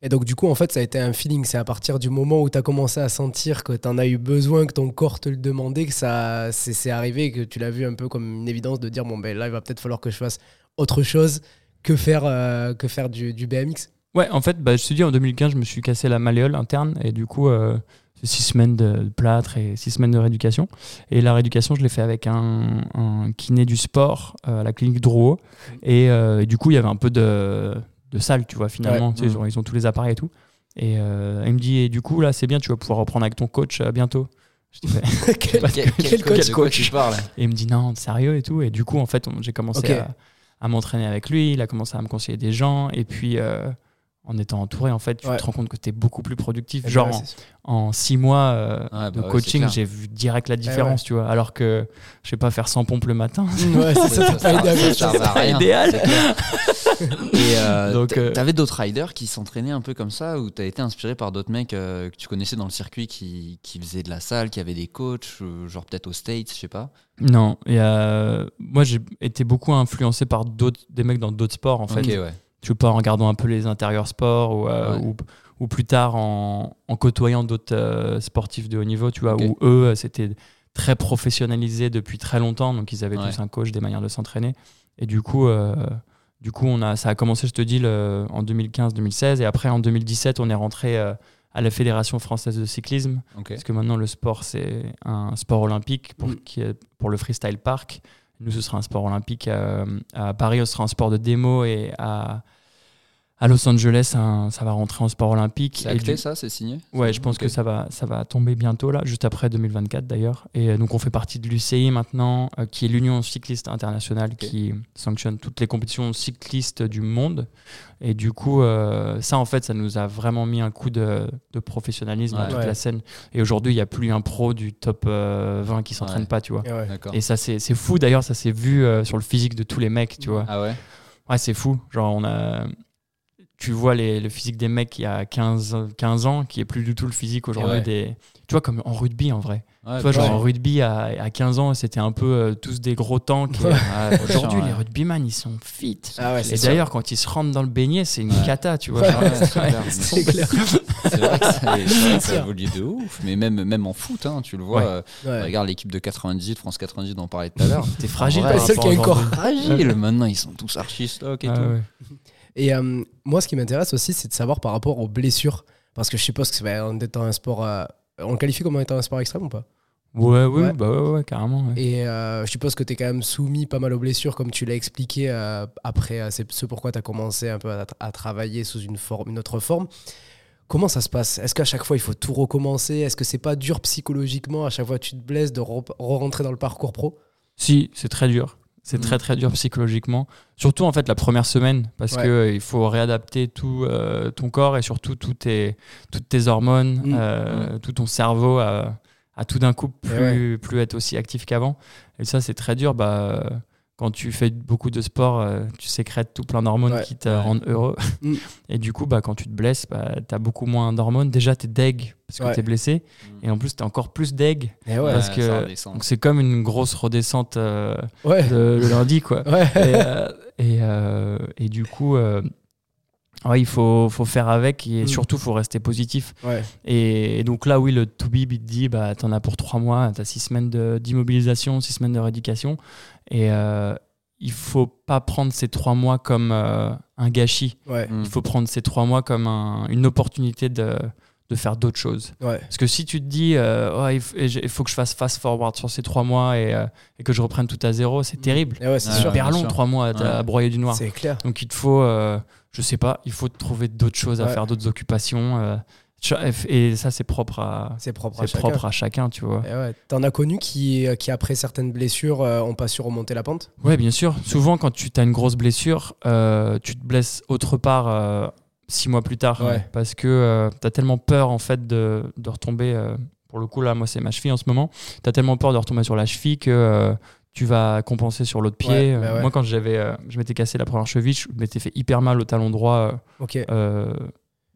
Et donc, du coup, en fait, ça a été un feeling. C'est à partir du moment où tu as commencé à sentir que tu en as eu besoin, que ton corps te le demandait, que ça c'est c'est arrivé, que tu l'as vu un peu comme une évidence de dire bon, ben là, il va peut-être falloir que je fasse autre chose que faire, euh, que faire du, du BMX. ouais en fait bah, je te dis en 2015 je me suis cassé la malléole interne et du coup euh, six semaines de plâtre et six semaines de rééducation. Et la rééducation je l'ai fait avec un, un kiné du sport euh, à la clinique Drouot. Et, euh, et du coup il y avait un peu de, de salle tu vois finalement. Ouais. Tu sais, genre, ils ont tous les appareils et tout. Et euh, il me dit et du coup là c'est bien tu vas pouvoir reprendre avec ton coach euh, bientôt. Je dis, Ouais. Quel- Parce quel, que- quel coach coach, tu parles et il me dit non sérieux et tout. Et du coup en fait j'ai commencé à, à m'entraîner avec lui. Il a commencé à me conseiller des gens. Et puis euh, en étant entouré en fait tu Ouais. te rends compte que tu es beaucoup plus productif Eh ben genre ouais, en- six mois euh, Ouais, de bah c'est coaching, j'ai vu direct la différence, tu vois. Alors que je sais pas faire 100 pompes le matin, Ouais, c'est ça, c'est pas idéal. Et euh, euh, t'avais d'autres riders qui s'entraînaient un peu comme ça ou t'as été inspiré par d'autres mecs euh, que tu connaissais dans le circuit qui, qui faisaient de la salle, qui avaient des coachs, genre peut-être aux States, je sais pas? Non, il y a- moi j'ai été beaucoup influencé par d'autres, des mecs dans d'autres sports en fait. Ok, ouais. Je sais pas en regardant un peu les intérieurs sports ou, euh, Ouais. ou, ou plus tard en, en côtoyant d'autres euh, sportifs de haut niveau, tu vois, où eux euh, c'était très professionnalisé depuis très longtemps, donc ils avaient Ouais. tous un coach, des manières de s'entraîner. Et du coup, euh, du coup on a, ça a commencé, je te dis, le- en 2015-2016, et après en 2017, on est rentré à la Fédération française de cyclisme, parce que maintenant le sport c'est un sport olympique pour, Mm. qui est, pour le freestyle park. Nous, ce sera un sport olympique. euh, à Paris, ce sera un sport de démo et à, à Los Angeles, un- ça va rentrer en sport olympique. C'est acté du- ça, c'est signé? Ouais, je pense que ça va, ça va tomber bientôt, là, juste après 2024 d'ailleurs. Et euh, donc, on fait partie de l'UCI maintenant, euh, qui est l'Union cycliste internationale, qui sanctionne toutes les compétitions cyclistes du monde. Et du coup, euh, ça, en fait, ça nous a vraiment mis un coup de, de professionnalisme Ouais. à toute Ouais. la scène. Et aujourd'hui, il n'y a plus un pro du top euh, 20 qui s'entraîne Ouais. pas, tu vois. Et. Et ça, c'est fou d'ailleurs, ça s'est vu euh, sur le physique de tous les mecs, tu vois. Ah ouais? Ouais, c'est fou. Genre, on a. Tu vois les, le physique des mecs il y a 15, 15 ans, qui est plus du tout le physique aujourd'hui Ouais. des. Tu vois, comme en rugby en vrai. Ouais, tu vois, genre ouais. en rugby à, à 15 ans, c'était un peu euh, tous des gros tanks. euh, Aujourd'hui, ouais. les rugbyman, ils sont fit. Ah et d'ailleurs, quand ils se rentrent dans le beignet, c'est une Ouais. cata, tu vois. C'est ouais. clair. C'est vrai que ça, vrai évolue de ouf, mais même, même en foot, hein, tu le vois. Ouais. euh, Ouais. Regarde l'équipe de 98, France 98, dont on parlait tout à l'heure. T'es fragile. En par vrai, seul qui corps aujourd'hui. Fragile, maintenant ils sont tous archi stock et Ah tout. Et euh, moi, ce qui m'intéresse aussi, c'est de savoir par rapport aux blessures. Parce que je suppose que bah, en étant un sport. euh, on le qualifie comme étant un sport extrême ou pas? Ouais, ouais, Ouais. bah ouais, ouais, carrément. ouais. Et euh, je suppose que tu es quand même soumis pas mal aux blessures, comme tu l'as expliqué euh, après. c'est ce pourquoi tu as commencé un peu à, à travailler sous une, forme, une autre forme. Comment ça se passe? Est-ce qu'à chaque fois il faut tout recommencer? Est-ce que c'est pas dur psychologiquement À chaque fois tu te blesses de re- re-rentrer dans le parcours pro? Si, c'est très dur. C'est Mm. très très dur psychologiquement. Surtout en fait la première semaine parce Ouais. que euh, il faut réadapter tout euh, ton corps et surtout tout tes, toutes tes hormones, Mm. euh, tout ton cerveau à, à tout d'un coup plus, ouais. plus être aussi actif qu'avant. Et ça c'est très dur. Bah, quand tu fais beaucoup de sport, euh, tu sécrètes tout plein d'hormones Ouais. qui te Ouais. rendent heureux. Mm. Et du coup, bah, quand tu te blesses, bah, tu as beaucoup moins d'hormones. Déjà, tu es deg parce que Ouais. tu es blessé. Mm. Et en plus, tu es encore plus deg. Et ouais, Parce que- c'est comme une grosse redescente euh, ouais. le, le lundi, quoi. ouais. Et, euh, et, euh, et du coup, euh, ouais, il faut, faut faire avec et Mm. surtout, il faut rester positif. Ouais. Et, et donc là, oui, le Toubib, il te dit, bah, t'en as pour trois mois, t'as six semaines de- d'immobilisation, six semaines de rééducation. Et euh, il faut pas prendre ces trois mois comme euh, un gâchis. Ouais. Mm. Il faut prendre ces trois mois comme un- une opportunité de, de faire d'autres choses. Ouais. Parce que si tu te dis, euh, il, faut que je fasse fast forward sur ces trois mois et, euh, et que je reprenne tout à zéro, c'est terrible. Et ouais, c'est sûr. Super long, sûr. trois mois à, broyer du noir. C'est clair. Donc il te faut, euh, je sais pas, il faut trouver d'autres choses à faire, d'autres occupations. Euh, et ça, c'est propre à, C'est propre à chacun. propre à chacun, tu vois. Ouais. T'en as connu qui, qui, après certaines blessures, euh, ont pas su remonter la pente? Ouais, bien sûr. Souvent, quand tu as une grosse blessure, euh, tu te blesses autre part euh, six mois plus tard. Ouais. Parce que tu as tellement peur, en fait, de, de retomber. euh, pour le coup, là, moi, c'est ma cheville en ce moment. Tu as tellement peur de retomber sur la cheville que euh, tu vas compenser sur l'autre pied. Ouais, bah Euh, ouais. Moi, quand j'avais, euh, je m'étais cassé la première cheville, je m'étais fait hyper mal au talon droit euh, euh,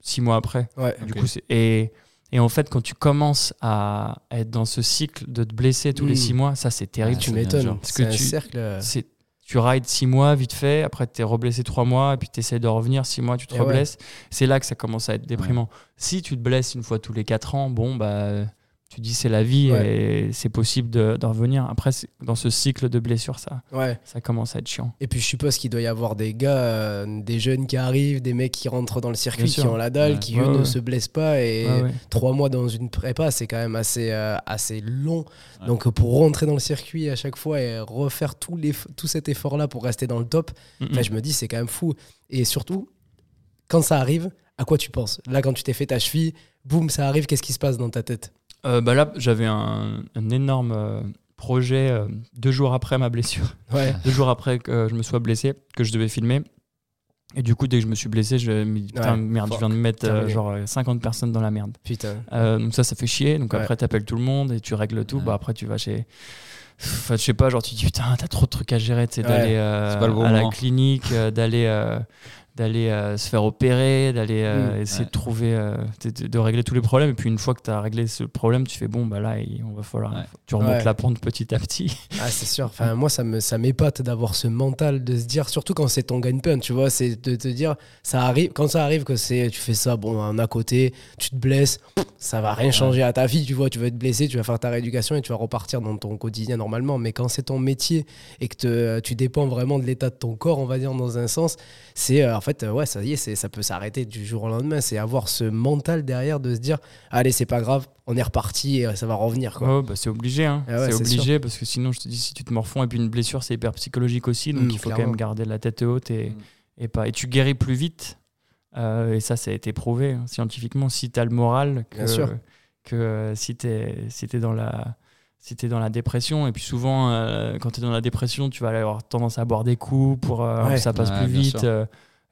six mois après. Ouais. Du coup, c'est- et, et en fait, quand tu commences à être dans ce cycle de te blesser tous les Mm. six mois, ça, c'est terrible. Tu m'étonnes. C'est que un tu- cercle. euh, c'est tu rides six mois vite fait, après tu es reblessé trois mois, et puis tu essaies de revenir six mois, tu te Et ouais. reblesses. C'est là que ça commence à être déprimant. Si tu te blesses une fois tous les quatre ans, bon, bah, tu dis c'est la vie Ouais. et c'est possible de, de revenir. Après, dans ce cycle de blessures, ça, Ouais. ça commence à être chiant. Et puis je suppose qu'il doit y avoir des gars, euh, des jeunes qui arrivent, des mecs qui rentrent dans le circuit, qui ont la dalle, Ouais. qui Ouais, eux ne se blessent pas. Et Ouais, ouais. trois mois dans une prépa, c'est quand même assez, euh, assez long. Ouais. Donc pour rentrer dans le circuit à chaque fois et refaire tout, cet effort-là pour rester dans le top, Mm, Là, je me dis, c'est quand même fou. Et surtout, quand ça arrive, à quoi tu penses? Là, quand tu t'es fait ta cheville, boum, ça arrive, qu'est-ce qui se passe dans ta tête? Euh, bah là, j'avais un, un énorme euh, projet euh, deux jours après ma blessure. Ouais. deux jours après que je me sois blessé, que je devais filmer. Et du coup, dès que je me suis blessé, je me dis, putain, Ouais, merde, fuck, je viens de mettre euh, genre euh, 50 personnes dans la merde. Putain. Euh, donc ça, ça fait chier. Donc Ouais. après, t'appelles tout le monde et tu règles tout. Ouais. Bah après, tu vas chez. Enfin, je sais pas, genre tu dis putain, t'as trop de trucs à gérer, tu sais, d'aller euh, bon à la clinique, d'aller d'aller euh, se faire opérer, d'aller euh, essayer Ouais. de trouver, euh, de, régler tous les problèmes. Et puis une fois que t'as réglé ce problème, tu fais bon, bah là, il- on va falloir, Ouais. tu remontes Ouais. la pente petit à petit. Ah, c'est sûr. Enfin, moi, ça me ça m'épate d'avoir ce mental de se dire, surtout quand c'est ton gagne-pain, tu vois, c'est de te dire, ça arrive, quand ça arrive que c'est, tu fais ça, bon, un à côté, tu te blesses, ça va rien changer à ta vie, tu vois, tu vas être blessé, tu vas faire ta rééducation et tu vas repartir dans ton quotidien normalement. Mais quand c'est ton métier et que te- tu dépends vraiment de l'état de ton corps, on va dire dans un sens, c'est fait, euh, ouais, ça y est, ça peut s'arrêter du jour au lendemain. C'est avoir ce mental derrière de se dire, allez, c'est pas grave, on est reparti et ça va revenir, quoi. Bah, c'est obligé, hein. Ah ouais, c'est obligé parce que sinon, je te dis, si tu te morfonds et puis une blessure, c'est hyper psychologique aussi, donc Mm, il faut quand même garder la tête haute et, Mm. et pas. Et tu guéris plus vite. euh, et ça, ça a été prouvé hein, scientifiquement. Si tu as le moral, que, Bien sûr. que euh, si tu es, si t'es dans la si t'es dans la dépression et puis souvent euh, quand tu es dans la dépression tu vas avoir tendance à boire des coups pour euh, Ouais. que ça passe Ouais, plus vite euh,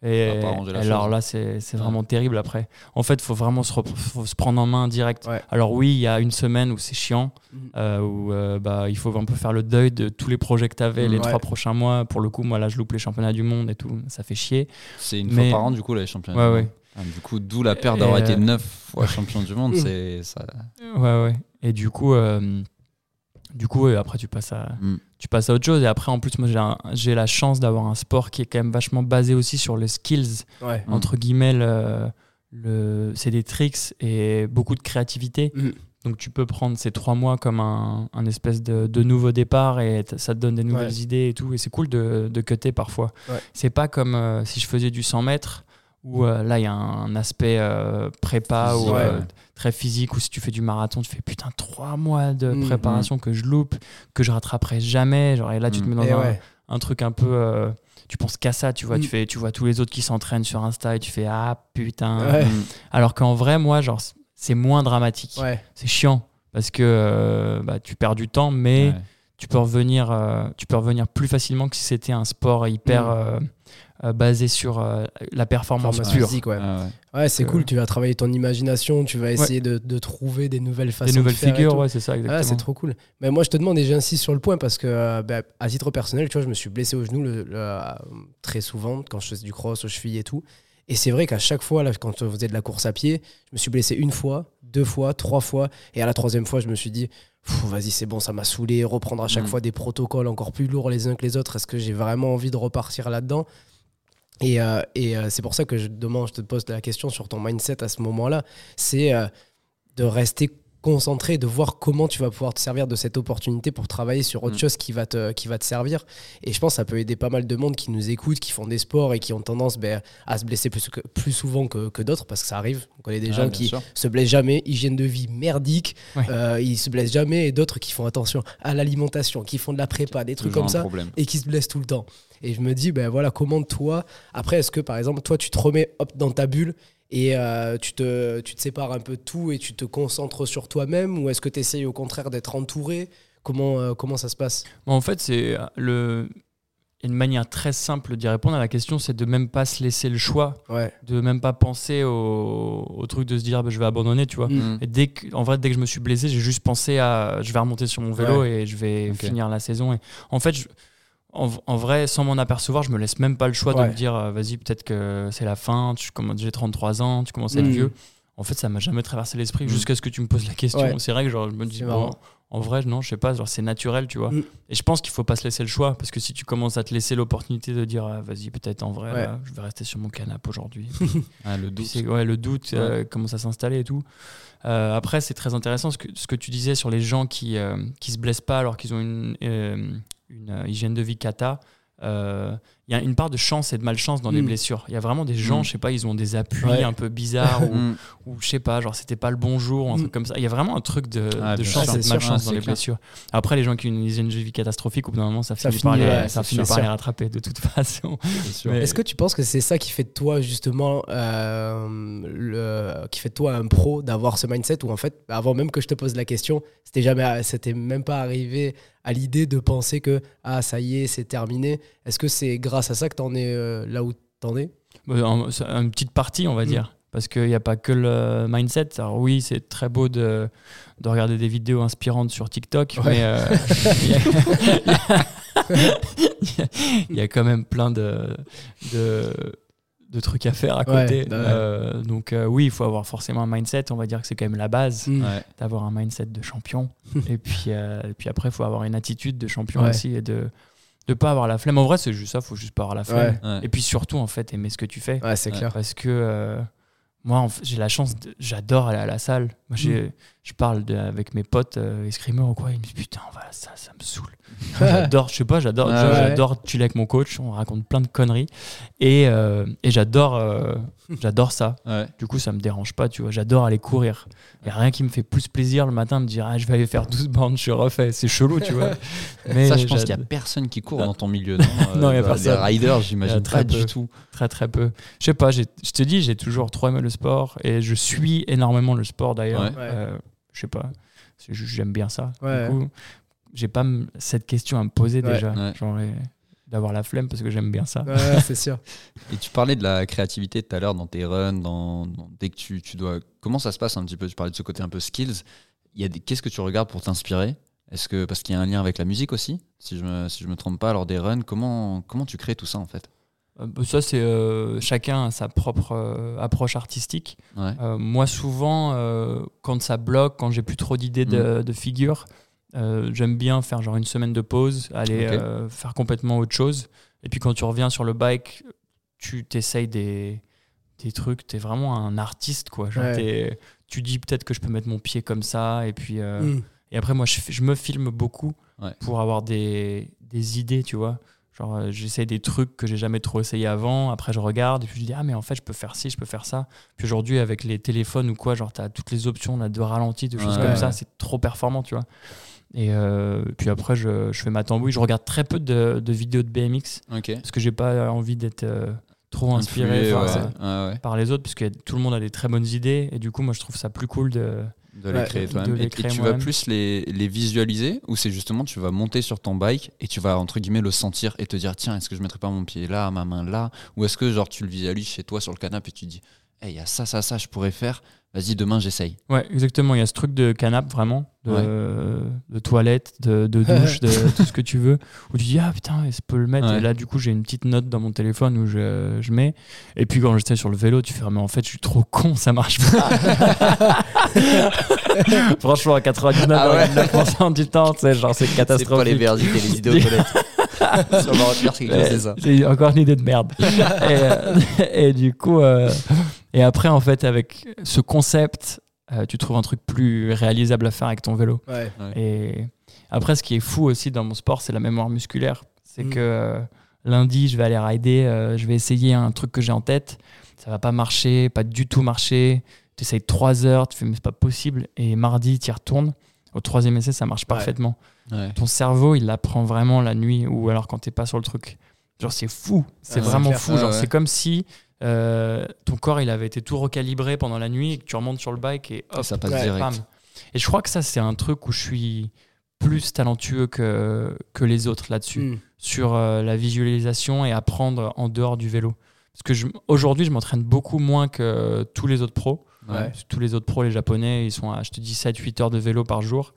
et, alors chose. là c'est Ouais. vraiment terrible après en fait faut vraiment se, faut se prendre en main direct Ouais. alors oui il y a une semaine où c'est chiant Mm. euh, où euh, bah, il faut un peu faire le deuil de tous les projets que tu avais les Mm. Ouais. trois prochains mois. Pour le coup, moi là, je loupe les championnats du monde et tout, ça fait chier. C'est une Mais- fois par an, du coup, les championnats. Du monde. Ah, du coup, d'où la perte d'avoir été euh, neuf fois champion du monde. C'est ça. Ouais, ouais. Et du coup, du coup après, tu passes, à, Mm. tu passes à autre chose. Et après, en plus, moi, j'ai la chance d'avoir un sport qui est quand même vachement basé aussi sur les skills, Ouais. Mm. entre guillemets. le- le, c'est des tricks et beaucoup de créativité. Mm. Donc tu peux prendre ces trois mois comme un, un espèce de, de nouveau départ et ça te donne des nouvelles Ouais. idées et tout. Et c'est cool de, de cutter parfois. Ouais. C'est pas comme euh, si je faisais du 100 mètres où euh, là il y a un aspect euh, prépa ou euh, très physique ou si tu fais du marathon, tu fais putain trois mois de Mm, préparation que je loupe, que je rattraperai jamais. Genre, et là tu te Mm. mets dans un, ouais. un truc un peu. tu penses qu'à ça, tu vois, Mm. tu, fais, tu vois tous les autres qui s'entraînent sur Insta et tu fais ah putain. Ouais. Mm. Alors qu'en vrai, moi, genre, c'est moins dramatique c'est chiant parce que bah, tu perds du temps, mais tu peux revenir, tu peux revenir plus facilement que si c'était un sport hyper Mm. Euh, basé sur euh, la performance pure. physique, ouais. Ah ouais. Ouais, c'est cool. Tu vas travailler ton imagination, tu vas essayer de, de trouver des nouvelles façons Des nouvelles de faire figures, ouais, c'est ça, exactement. Ah, c'est trop cool. Mais moi, je te demande et j'insiste sur le point parce que, euh, bah, à titre personnel, tu vois, je me suis blessé au genou le- le- très souvent quand je faisais du cross aux chevilles et tout. Et c'est vrai qu'à chaque fois, là, quand je faisais de la course à pied, je me suis blessé une fois, deux fois, trois fois. Et à la troisième fois, je me suis dit, vas-y, c'est bon, ça m'a saoulé. Reprendre à chaque Mm. fois des protocoles encore plus lourds les uns que les autres. Est-ce que j'ai vraiment envie de repartir là-dedans? Et, euh, euh, c'est pour ça que je demande, je te pose la question sur ton mindset à ce moment-là. C'est euh, de rester concentré, de voir comment tu vas pouvoir te servir de cette opportunité pour travailler sur autre Mm. chose qui va, te, qui va te servir. Et je pense que ça peut aider pas mal de monde qui nous écoute, qui font des sports et qui ont tendance ben, à se blesser plus, que- plus souvent que, que d'autres, parce que ça arrive. On connaît des Ouais, gens qui sûr. se blessent jamais, hygiène de vie merdique, Ouais. euh, ils se blessent jamais, et d'autres qui font attention à l'alimentation, qui font de la prépa, des trucs comme ça problème. et qui se blessent tout le temps. Et je me dis, ben voilà, comment toi, après, est-ce que par exemple, toi, tu te remets hop, dans ta bulle et euh, tu, te, tu te sépares un peu de tout et tu te concentres sur toi-même ou est-ce que tu essayes au contraire d'être entouré? Comment, euh, comment ça se passe? Bon, en fait, c'est euh, le. Une manière très simple d'y répondre à la question, c'est de même pas se laisser le choix, Ouais. de même pas penser au, au truc de se dire bah, je vais abandonner, tu vois. Mm. Et dès que, en vrai, dès que je me suis blessé, j'ai juste pensé à je vais remonter sur mon vélo et je vais finir la saison. Et en fait, je- en, en vrai, sans m'en apercevoir, je me laisse même pas le choix Ouais. de me dire euh, vas-y, peut-être que c'est la fin, tu commences- j'ai 33 ans, tu commences à être Mm. vieux. En fait, ça m'a jamais traversé l'esprit Mm. jusqu'à ce que tu me poses la question. Ouais. C'est vrai que genre, je me dis bon, en vrai, non, je sais pas, genre c'est naturel, tu vois. Mm. Et je pense qu'il faut pas se laisser le choix parce que si tu commences à te laisser l'opportunité de dire ah, vas-y, peut-être en vrai, Ouais. là, je vais rester sur mon canapé aujourd'hui. Ah, le doute. ouais, le doute euh, commence à s'installer et tout. Euh, après, c'est très intéressant ce que, ce que tu disais sur les gens qui, euh, qui se blessent pas alors qu'ils ont une, euh, une euh, hygiène de vie cata. Il y a une part de chance et de malchance dans les Mm. blessures. Il y a vraiment des gens, Mm. je sais pas, ils ont des appuis Ouais. un peu bizarres ou, Mm. ou je sais pas, genre c'était pas le bon jour ou un Mm. truc comme ça. Il y a vraiment un truc de, Ah, de chance et de malchance dans les clair. blessures. Après, les gens qui ont une hygiène de vie catastrophique, au bout d'un moment, ça, Ça finit, par les, ouais, ça finit par les rattraper de toute façon. Mais- Est-ce que tu penses que c'est ça qui fait de toi justement euh, le, qui fait de toi un pro d'avoir ce mindset où en fait avant même que je te pose la question c'était jamais c'était même pas arrivé à l'idée de penser que ah ça y est c'est terminé est-ce que c'est grâce à ça que t'en es euh, là où t'en es Euh, en- c'est une petite partie, on va Mm. dire. Parce qu'il n'y a pas que le mindset. Alors oui, c'est très beau de, de regarder des vidéos inspirantes sur TikTok, Ouais. mais euh, il y, a- y quand même plein de, de, de trucs à faire à côté. ouais. Euh, donc euh, oui, il faut avoir forcément un mindset. On va dire que c'est quand même la base Mm. Ouais. d'avoir un mindset de champion. et, puis, euh, et puis après, il faut avoir une attitude de champion Ouais. aussi et de ne pas avoir la flemme. En vrai, c'est juste ça, il faut juste pas avoir la flemme. Ouais. Et puis surtout, en fait, aimer ce que tu fais. ouais c'est Ouais. clair Parce que euh, moi, en fait, j'ai la chance, de- j'adore aller à la salle. Moi, j'ai- je parle de- avec mes potes euh, escrimeurs ou quoi, ils me disent putain, on va à la salle, ça me saoule. j'adore, je sais pas, j'adore, genre, ouais. j'adore chiller avec mon coach, on raconte plein de conneries. Et, euh, et j'adore, euh, j'adore ça. Ouais. Du coup, ça me dérange pas, tu vois. J'adore aller courir. Il n'y a rien qui me fait plus plaisir le matin de me dire ah, je vais aller faire 12 bornes, je suis refait. C'est chelou, tu vois. Mais ça, je pense qu'il n'y a personne qui court dans ton milieu. Non, il y a Des personne. riders, Il y j'imagine très pas du tout. Très très peu. Je sais pas, je te dis, j'ai toujours trop aimé le sport et je suis énormément le sport d'ailleurs. Ouais. Je sais pas, j'aime bien ça. Ouais. Du coup, j'ai pas cette question à me poser Ouais. déjà. Ouais. Genre, d'avoir la flemme parce que j'aime bien ça. Ouais, c'est sûr Et tu parlais de la créativité tout à l'heure dans tes runs, dans, dans- dès que tu, tu dois. Comment ça se passe un petit peu? Tu parlais de ce côté un peu skills. Il y a des... Qu'est-ce que tu regardes pour t'inspirer? Est-ce que parce qu'il y a un lien avec la musique aussi Si je me si je me trompe pas lors des runs, comment comment tu crées tout ça en fait? Ça, c'est euh, chacun a sa propre euh, approche artistique. Ouais. Euh, moi, souvent, euh, quand ça bloque, quand j'ai plus trop d'idées de, Mm. de figures, euh, j'aime bien faire genre une semaine de pause, aller euh, faire complètement autre chose. Et puis quand tu reviens sur le bike, tu t'essayes des, des trucs. Tu es vraiment un artiste, quoi. Genre, Ouais. t'es- tu dis peut-être que je peux mettre mon pied comme ça. Et puis euh, Mm. et après, moi, je, me filme beaucoup Ouais. pour avoir des, des idées, tu vois. Genre, euh, j'essaie des trucs que j'ai jamais trop essayé avant. Après, je regarde et puis je dis, ah, mais en fait, je peux faire ci, je peux faire ça. Puis aujourd'hui, avec les téléphones ou quoi, genre, tu as toutes les options là, de ralenti, de choses Ouais. comme Ouais. ça. C'est trop performant, tu vois. Et euh, puis après, je, je fais ma tambouille. Je regarde très peu de, de vidéos de BMX parce que j'ai pas envie d'être euh, trop inspiré Influé, par, ouais. ça- Ouais, ouais. par les autres parce que tout le monde a des très bonnes idées. Et du coup, moi, je trouve ça plus cool de. De les Ouais, créer toi-même. Et, tu vas plus les, les visualiser ou c'est justement tu vas monter sur ton bike et tu vas entre guillemets le sentir et te dire tiens est-ce que je mettrais pas mon pied là, ma main là? Ou est-ce que genre tu le visualises chez toi sur le canapé et tu dis hey, il y a ça, ça, ça, je pourrais faire, vas-y demain j'essaye. Ouais, exactement. Il y a ce truc de canapé, vraiment, de, de toilette, de, de douche, de tout ce que tu veux, où tu dis, ah putain, je peux le mettre. Ouais. Et là, du coup, j'ai une petite note dans mon téléphone où je, je mets. Et puis, quand j'étais sur le vélo, tu fais, ah, mais en fait, je suis trop con, ça marche pas. Franchement, à 99,9% Ah ouais. du temps, tu sais, genre, c'est C'est catastrophique. pas les verdites et les idées aux toilettes. Ça va retenir quelque chose, c'est ça. J'ai encore une idée de merde. et, euh, et du coup, euh, et après, en fait, avec ce concept, euh, tu trouves un truc plus réalisable à faire avec ton vélo. Ouais. Et après, ce qui est fou aussi dans mon sport, c'est la mémoire musculaire. C'est Mm. que euh, lundi, je vais aller rider, euh, je vais essayer un truc que j'ai en tête. Ça va pas marcher, pas du tout marcher. Tu essayes trois heures, tu fais, mais c'est pas possible. Et mardi, tu y retournes. Au troisième essai, ça marche parfaitement. Ouais. Ton cerveau, il l'apprend vraiment la nuit ou alors quand t'es pas sur le truc. Genre, c'est fou. C'est vraiment clair. fou. Genre, ouais. c'est comme si euh, ton corps, il avait été tout recalibré pendant la nuit et que tu remontes sur le bike et hop, ça passe Ouais. direct. Bam. Et je crois que ça, c'est un truc où je suis plus talentueux que, que les autres là-dessus, Mm. sur euh, la visualisation et apprendre en dehors du vélo. Parce que je- aujourd'hui, je m'entraîne beaucoup moins que tous les autres pros. Ouais. Tous les autres pros, les japonais, ils sont à, je te dis, 7-8 heures de vélo par jour.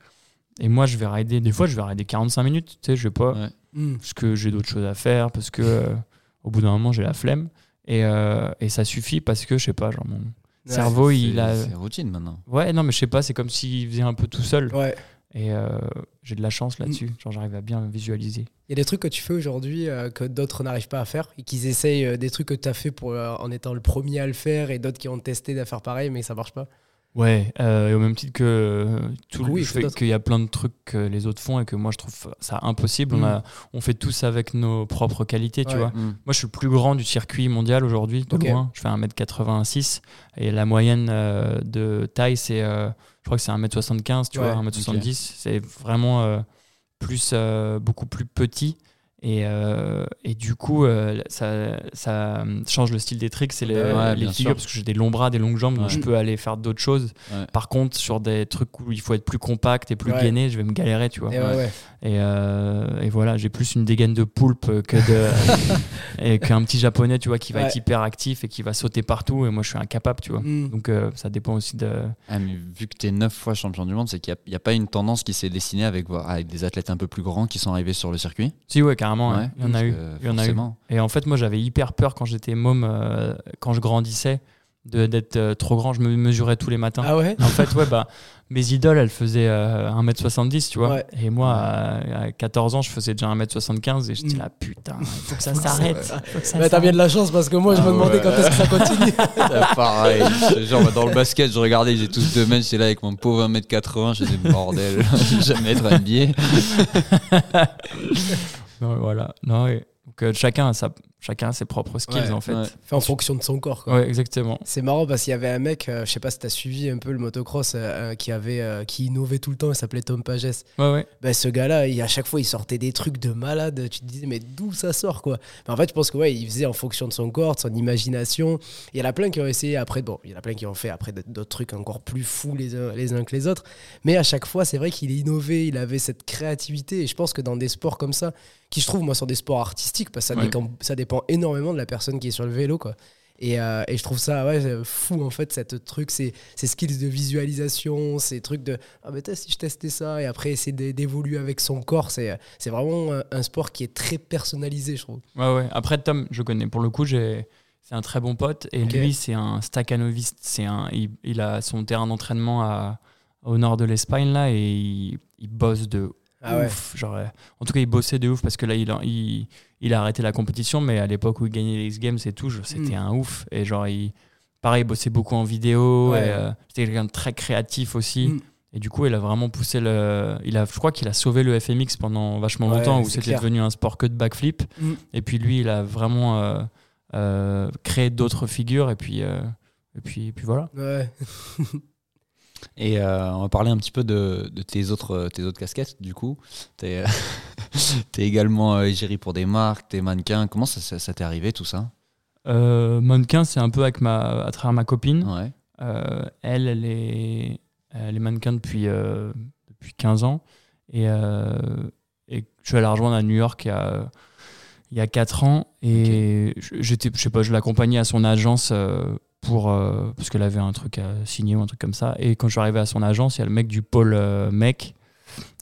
Et moi, je vais rider, des fois, je vais rider 45 minutes. Tu sais, je vais pas, Ouais. Mm. parce que j'ai d'autres choses à faire, parce que euh, au bout d'un moment, j'ai la flemme. Et, euh, et ça suffit parce que, je sais pas, genre, mon cerveau, il a. C'est routine maintenant. Ouais, non, mais je sais pas, c'est comme s'il faisait un peu tout seul. Ouais. Et euh, j'ai de la chance là-dessus. Mm. Genre, j'arrive à bien visualiser. Il y a des trucs que tu fais aujourd'hui euh, que d'autres n'arrivent pas à faire et qu'ils essayent des trucs que tu as fait pour, en étant le premier à le faire et d'autres qui ont testé de faire pareil mais ça marche pas. Ouais, euh, et au même titre que euh, tout le Oui, qu'il y a plein de trucs que les autres font et que moi je trouve ça impossible. On, Mm. a, on fait tous avec nos propres qualités, tu vois. Mm. Moi je suis le plus grand du circuit mondial aujourd'hui, de Ok. loin. Je fais 1m86 et la moyenne euh, de taille c'est, euh, je crois que c'est 1m75, tu Ouais, vois, 1m70. C'est vraiment euh, plus, euh, beaucoup plus petit. Et, euh, et du coup, euh, ça, ça change le style des tricks et les, Ouais, les figures sûr. parce que j'ai des longs bras, des longues jambes, donc je peux aller faire d'autres choses. Ouais. Par contre, sur des trucs où il faut être plus compact et plus gainé, je vais me galérer, tu vois. Et euh, et voilà, j'ai plus une dégaine de poulpe que de et qu'un petit japonais, tu vois, qui va Ouais. être hyper actif et qui va sauter partout. Et moi, je suis incapable, tu vois. Mm. Donc, euh, ça dépend aussi de. Ah, mais vu que tu es neuf fois champion du monde, c'est qu'il n'y a, pas une tendance qui s'est dessinée avec, avec des athlètes un peu plus grands qui sont arrivés sur le circuit? Si, ouais, carrément. ouais. Il y en a eu. Il y en a eu. Et en fait, moi, j'avais hyper peur quand j'étais môme, euh, quand je grandissais, de- d'être euh, trop grand. Je me mesurais tous les matins. Ah ouais? En fait, ouais, bah, mes idoles, elles faisaient euh, 1m70, tu vois. Ouais. Et moi, à, à 14 ans, je faisais déjà 1m75 et j'étais Mm. là, putain, il faut que ça s'arrête. Bah, T'as bien de la chance parce que moi je Ah me demandais ouais. quand est-ce que ça continue. Ah, Pareil, genre dans le basket, je regardais, j'ai tous deux mètres, j'étais là avec mon pauvre 1m80, je disais bordel, je vais jamais être NBA. Non, voilà. Non, ouais. Donc, euh, chacun, a sa, chacun a ses propres skills, Ouais, en fait. ouais. Fait en fonction de son corps. Quoi. Ouais, exactement. C'est marrant parce qu'il y avait un mec, euh, je sais pas si t'as suivi un peu le motocross, euh, euh, qui avait, euh, qui innovait tout le temps. Il s'appelait Tom Pages. Ouais, ouais. Ben, ce gars-là, à chaque fois, il sortait des trucs de malade. Tu te disais, mais d'où ça sort, quoi? Mais En fait, je pense que ouais, il faisait en fonction de son corps, de son imagination. Il y en a plein qui ont essayé après. Bon, il y en a plein qui ont fait après d'autres trucs encore plus fous les uns, les uns que les autres. Mais à chaque fois, c'est vrai qu'il innové. Il avait cette créativité. Et je pense que dans des sports comme ça, qui je trouve, moi, sont des sports artistiques, parce que ça, Ouais. dépend, ça dépend énormément de la personne qui est sur le vélo, quoi. Et, euh, et je trouve ça ouais, fou en fait, cette truc, ces, ces skills de visualisation, ces trucs de ah ben t'as, si je testais ça et après essayer d'é- d'évoluer avec son corps, c'est, vraiment un, sport qui est très personnalisé, je trouve. Ouais, ouais. Après, Tom, je connais. Pour le coup, j'ai. C'est un très bon pote et lui, c'est un staccanoviste. C'est un, il, il a son terrain d'entraînement au nord de l'Espagne là et il, il bosse de Ah ouais. Genre, euh, en tout cas, il bossait de ouf parce que là, il, a- il, il a arrêté la compétition, mais à l'époque où il gagnait les X-Games et tout, c'était Mm. un ouf. Et genre, il, pareil, il bossait beaucoup en vidéo. Ouais. euh, C'était quelqu'un de très créatif aussi. Mm. Et du coup, il a vraiment poussé le. Il a, je crois qu'il a sauvé le FMX pendant vachement Ouais, longtemps où c'était devenu un sport que de backflip. Mm. Et puis lui, il a vraiment euh, euh, créé d'autres figures. Et puis, et puis, et puis voilà. Ouais. Et euh, on va parler un petit peu de, de tes, autres, tes autres casquettes, du coup. Tu es, également euh, égérie pour des marques, t'es mannequin. Comment ça, ça, ça t'est arrivé tout ça? Euh, mannequin, c'est un peu avec ma, à travers ma copine. Ouais. Euh, elle, elle est, elle est mannequin depuis, euh, depuis 15 ans. Et, euh, et je suis allé la rejoindre à New York il y a, il y a 4 ans. Et je- j'étais, je sais pas, je l'accompagnais à son agence euh, pour, euh, parce qu'elle avait un truc à signer ou un truc comme ça. Et quand je suis arrivé à son agence, il y a le mec du pôle euh, mec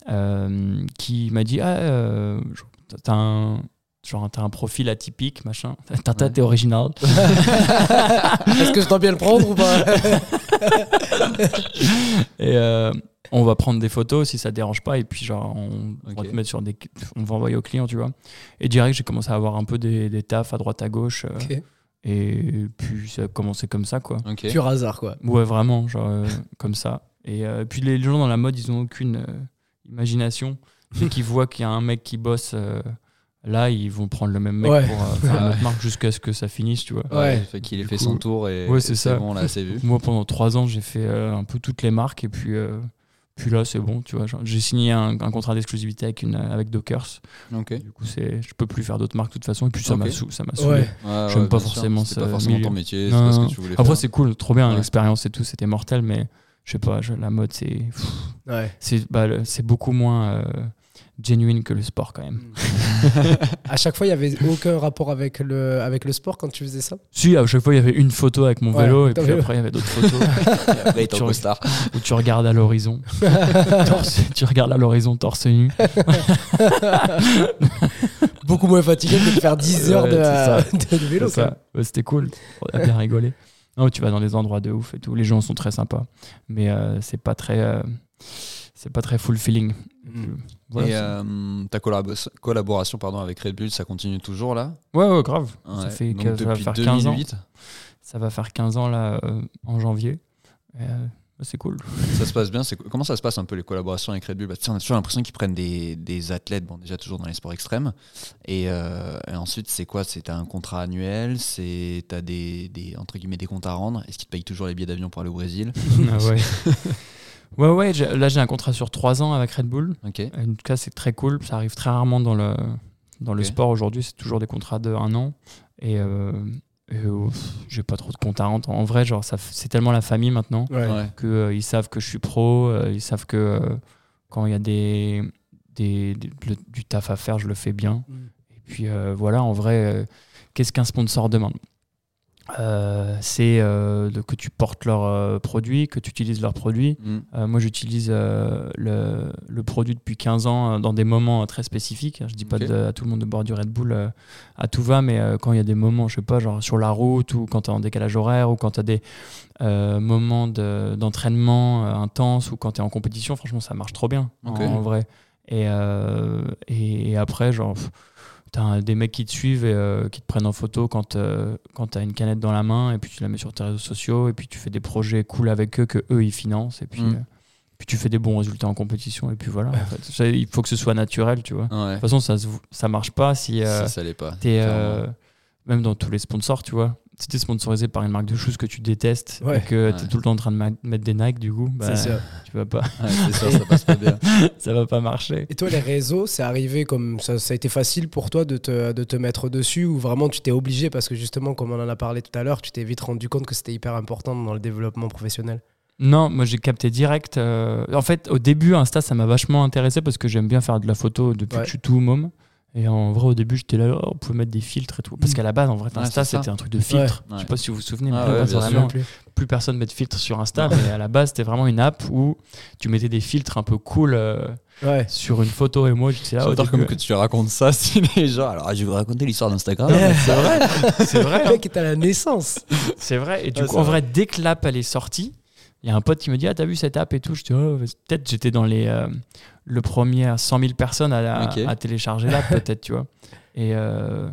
euh, qui m'a dit Ah, t'as un, genre t'as un profil atypique, machin. Tata, t'es original. Est-ce que je dois bien le prendre ou pas? Et on va prendre des photos si ça te dérange pas. Et puis, genre, on va te mettre sur des. On va envoyer au client, tu vois. Et direct, j'ai commencé à avoir un peu des, des tafs à droite à gauche. euh, Ok. Et puis, ça a commencé comme ça, quoi. Ok. Pur hasard, quoi. Ouais, vraiment, genre, euh, comme ça. Et euh, puis, les gens dans la mode, ils ont aucune euh, imagination. Dès qu'ils voient qu'il y a un mec qui bosse. euh, Là, ils vont prendre le même mec Ouais. pour euh, faire une autre marque jusqu'à ce que ça finisse, tu vois. Ouais, Ouais. fait qu'il ait fait coup- son tour et Ouais, c'est et ça. bon, là, c'est vu. Moi, pendant trois ans, j'ai fait euh, un peu toutes les marques et puis, euh, puis là, c'est bon, tu vois. J'ai signé un, un contrat d'exclusivité avec, une, avec Dockers. Ok. Du coup, c'est, je peux plus faire d'autres marques de toute façon. Et puis, ça m'a sou- ça m'a saoulé. Ouais. Ouais, J'aime ouais, pas forcément pas milieu. ton métier, c'est Non, pas ce non. que tu voulais Après, faire. c'est cool, trop bien Ouais. l'expérience et tout, c'était mortel, mais je sais pas, je- la mode, c'est, pff, Ouais. c'est, bah, le- c'est beaucoup moins euh, genuine que le sport quand même. À chaque fois, il y avait aucun rapport avec le, avec le sport quand tu faisais ça? Si, à chaque fois, il y avait une photo avec mon Ouais, vélo et puis vélo. après, il y avait d'autres photos Après, tu- costard. où tu regardes à l'horizon. Torse- tu regardes à l'horizon torse nu. Beaucoup moins fatigué que de faire 10 heures Ouais, de, vélo. C'est ça. Ouais, C'était cool. On a bien rigolé. Non, tu vas dans des endroits de ouf et tout. Les gens sont très sympas. Mais euh, c'est pas très. euh, c'est pas très fulfilling. Mm. Voilà, et euh, ta collabo- collaboration pardon, avec Red Bull, ça continue toujours là? Ouais, ouais, grave. Ouais. Ça fait Donc que- ça va faire 15 ans. 2008, Ça va faire 15 ans là euh, en janvier. Euh, c'est cool. ça se passe bien. Comment ça se passe un peu les collaborations avec Red Bull? Bah, On a toujours l'impression qu'ils prennent des, des athlètes, bon déjà toujours dans les sports extrêmes. Et, euh, et ensuite, c'est quoi? C'est un contrat annuel, c'est t'as des, des entre guillemets des comptes à rendre. Est-ce qu'ils te payent toujours les billets d'avion pour aller au Brésil? Ah ouais. ouais, ouais. Là, j'ai un contrat sur 3 ans avec Red Bull. Ok. En tout cas, c'est très cool. Ça arrive très rarement dans le, dans le sport aujourd'hui. C'est toujours des contrats de un an. Et, euh, et, euh, j'ai pas trop de comptes à rendre. En vrai, genre, c'est tellement la famille maintenant Ouais. Ouais. qu'ils savent que je suis pro. euh, ils savent que euh, quand il y a des, des, des- le- du taf à faire, je le fais bien. Mm. Et puis euh, voilà, en vrai, euh, qu'est-ce qu'un sponsor demande Euh, C'est euh, que tu portes leurs euh, produits, que tu utilises leurs produits. Mm. Euh, moi, j'utilise le, le produit depuis 15 ans dans des moments très spécifiques. Je dis pas de- à tout le monde de boire du Red Bull à tout va, mais quand il y a des moments, je sais pas, genre sur la route ou quand tu es en décalage horaire ou quand tu as des moments de- d'entraînement intenses ou quand tu es en compétition, franchement, ça marche trop bien en, vrai. Et, et, et après, genre. pff, T'as des mecs qui te suivent et euh, qui te prennent en photo quand, euh, quand t'as une canette dans la main et puis tu la mets sur tes réseaux sociaux et puis tu fais des projets cool avec eux que eux ils financent et puis, Mm. euh, puis tu fais des bons résultats en compétition et puis voilà. en fait. Ça, il faut que ce soit naturel, tu vois. De toute façon, ça, ça marche pas si ça, ça l'est pas. t'es même dans tous les sponsors, tu vois. Si t'es sponsorisé par une marque de shoes que tu détestes Ouais. et que Ouais. t'es tout le temps en train de mettre des Nike, du coup, bah, tu vas pas, Ouais, c'est sûr, ça passe pas bien. ça va pas marcher. Et toi, les réseaux, c'est arrivé comme ça, ça a été facile pour toi de te, de te mettre dessus ou vraiment tu t'es obligé parce que justement, comme on en a parlé tout à l'heure, tu t'es vite rendu compte que c'était hyper important dans le développement professionnel? Non, moi j'ai capté direct. euh, En fait, au début, Insta, ça m'a vachement intéressé parce que j'aime bien faire de la photo depuis Ouais. que je suis tout môme. Et en vrai, au début, j'étais là, oh, on pouvait mettre des filtres et tout. Parce Mm. qu'à la base, en vrai, Insta, c'est c'était un truc de filtre. Ouais. Je sais pas si vous vous souvenez, mais Ah à la ouais, bien vraiment, sûr. plus personne met de filtre sur Insta. mais à la base, c'était vraiment une app où tu mettais des filtres un peu cool euh, Ouais. sur une photo. Et moi, j'étais là. J'adore comme que tu racontes ça si les gens. Alors, je vais vous raconter l'histoire d'Instagram. C'est vrai, c'est vrai. Le hein. mec est à la naissance. C'est vrai. Et du Ouais, coup, c'est en vrai. vrai, dès que l'app elle est sortie, il y a un pote qui me dit Ah, t'as vu cette app et tout? Je dis Oh, peut-être j'étais dans les, euh, le premier à 100 000 personnes à, à- Ok. à télécharger l'app, peut-être, tu vois. Et, euh,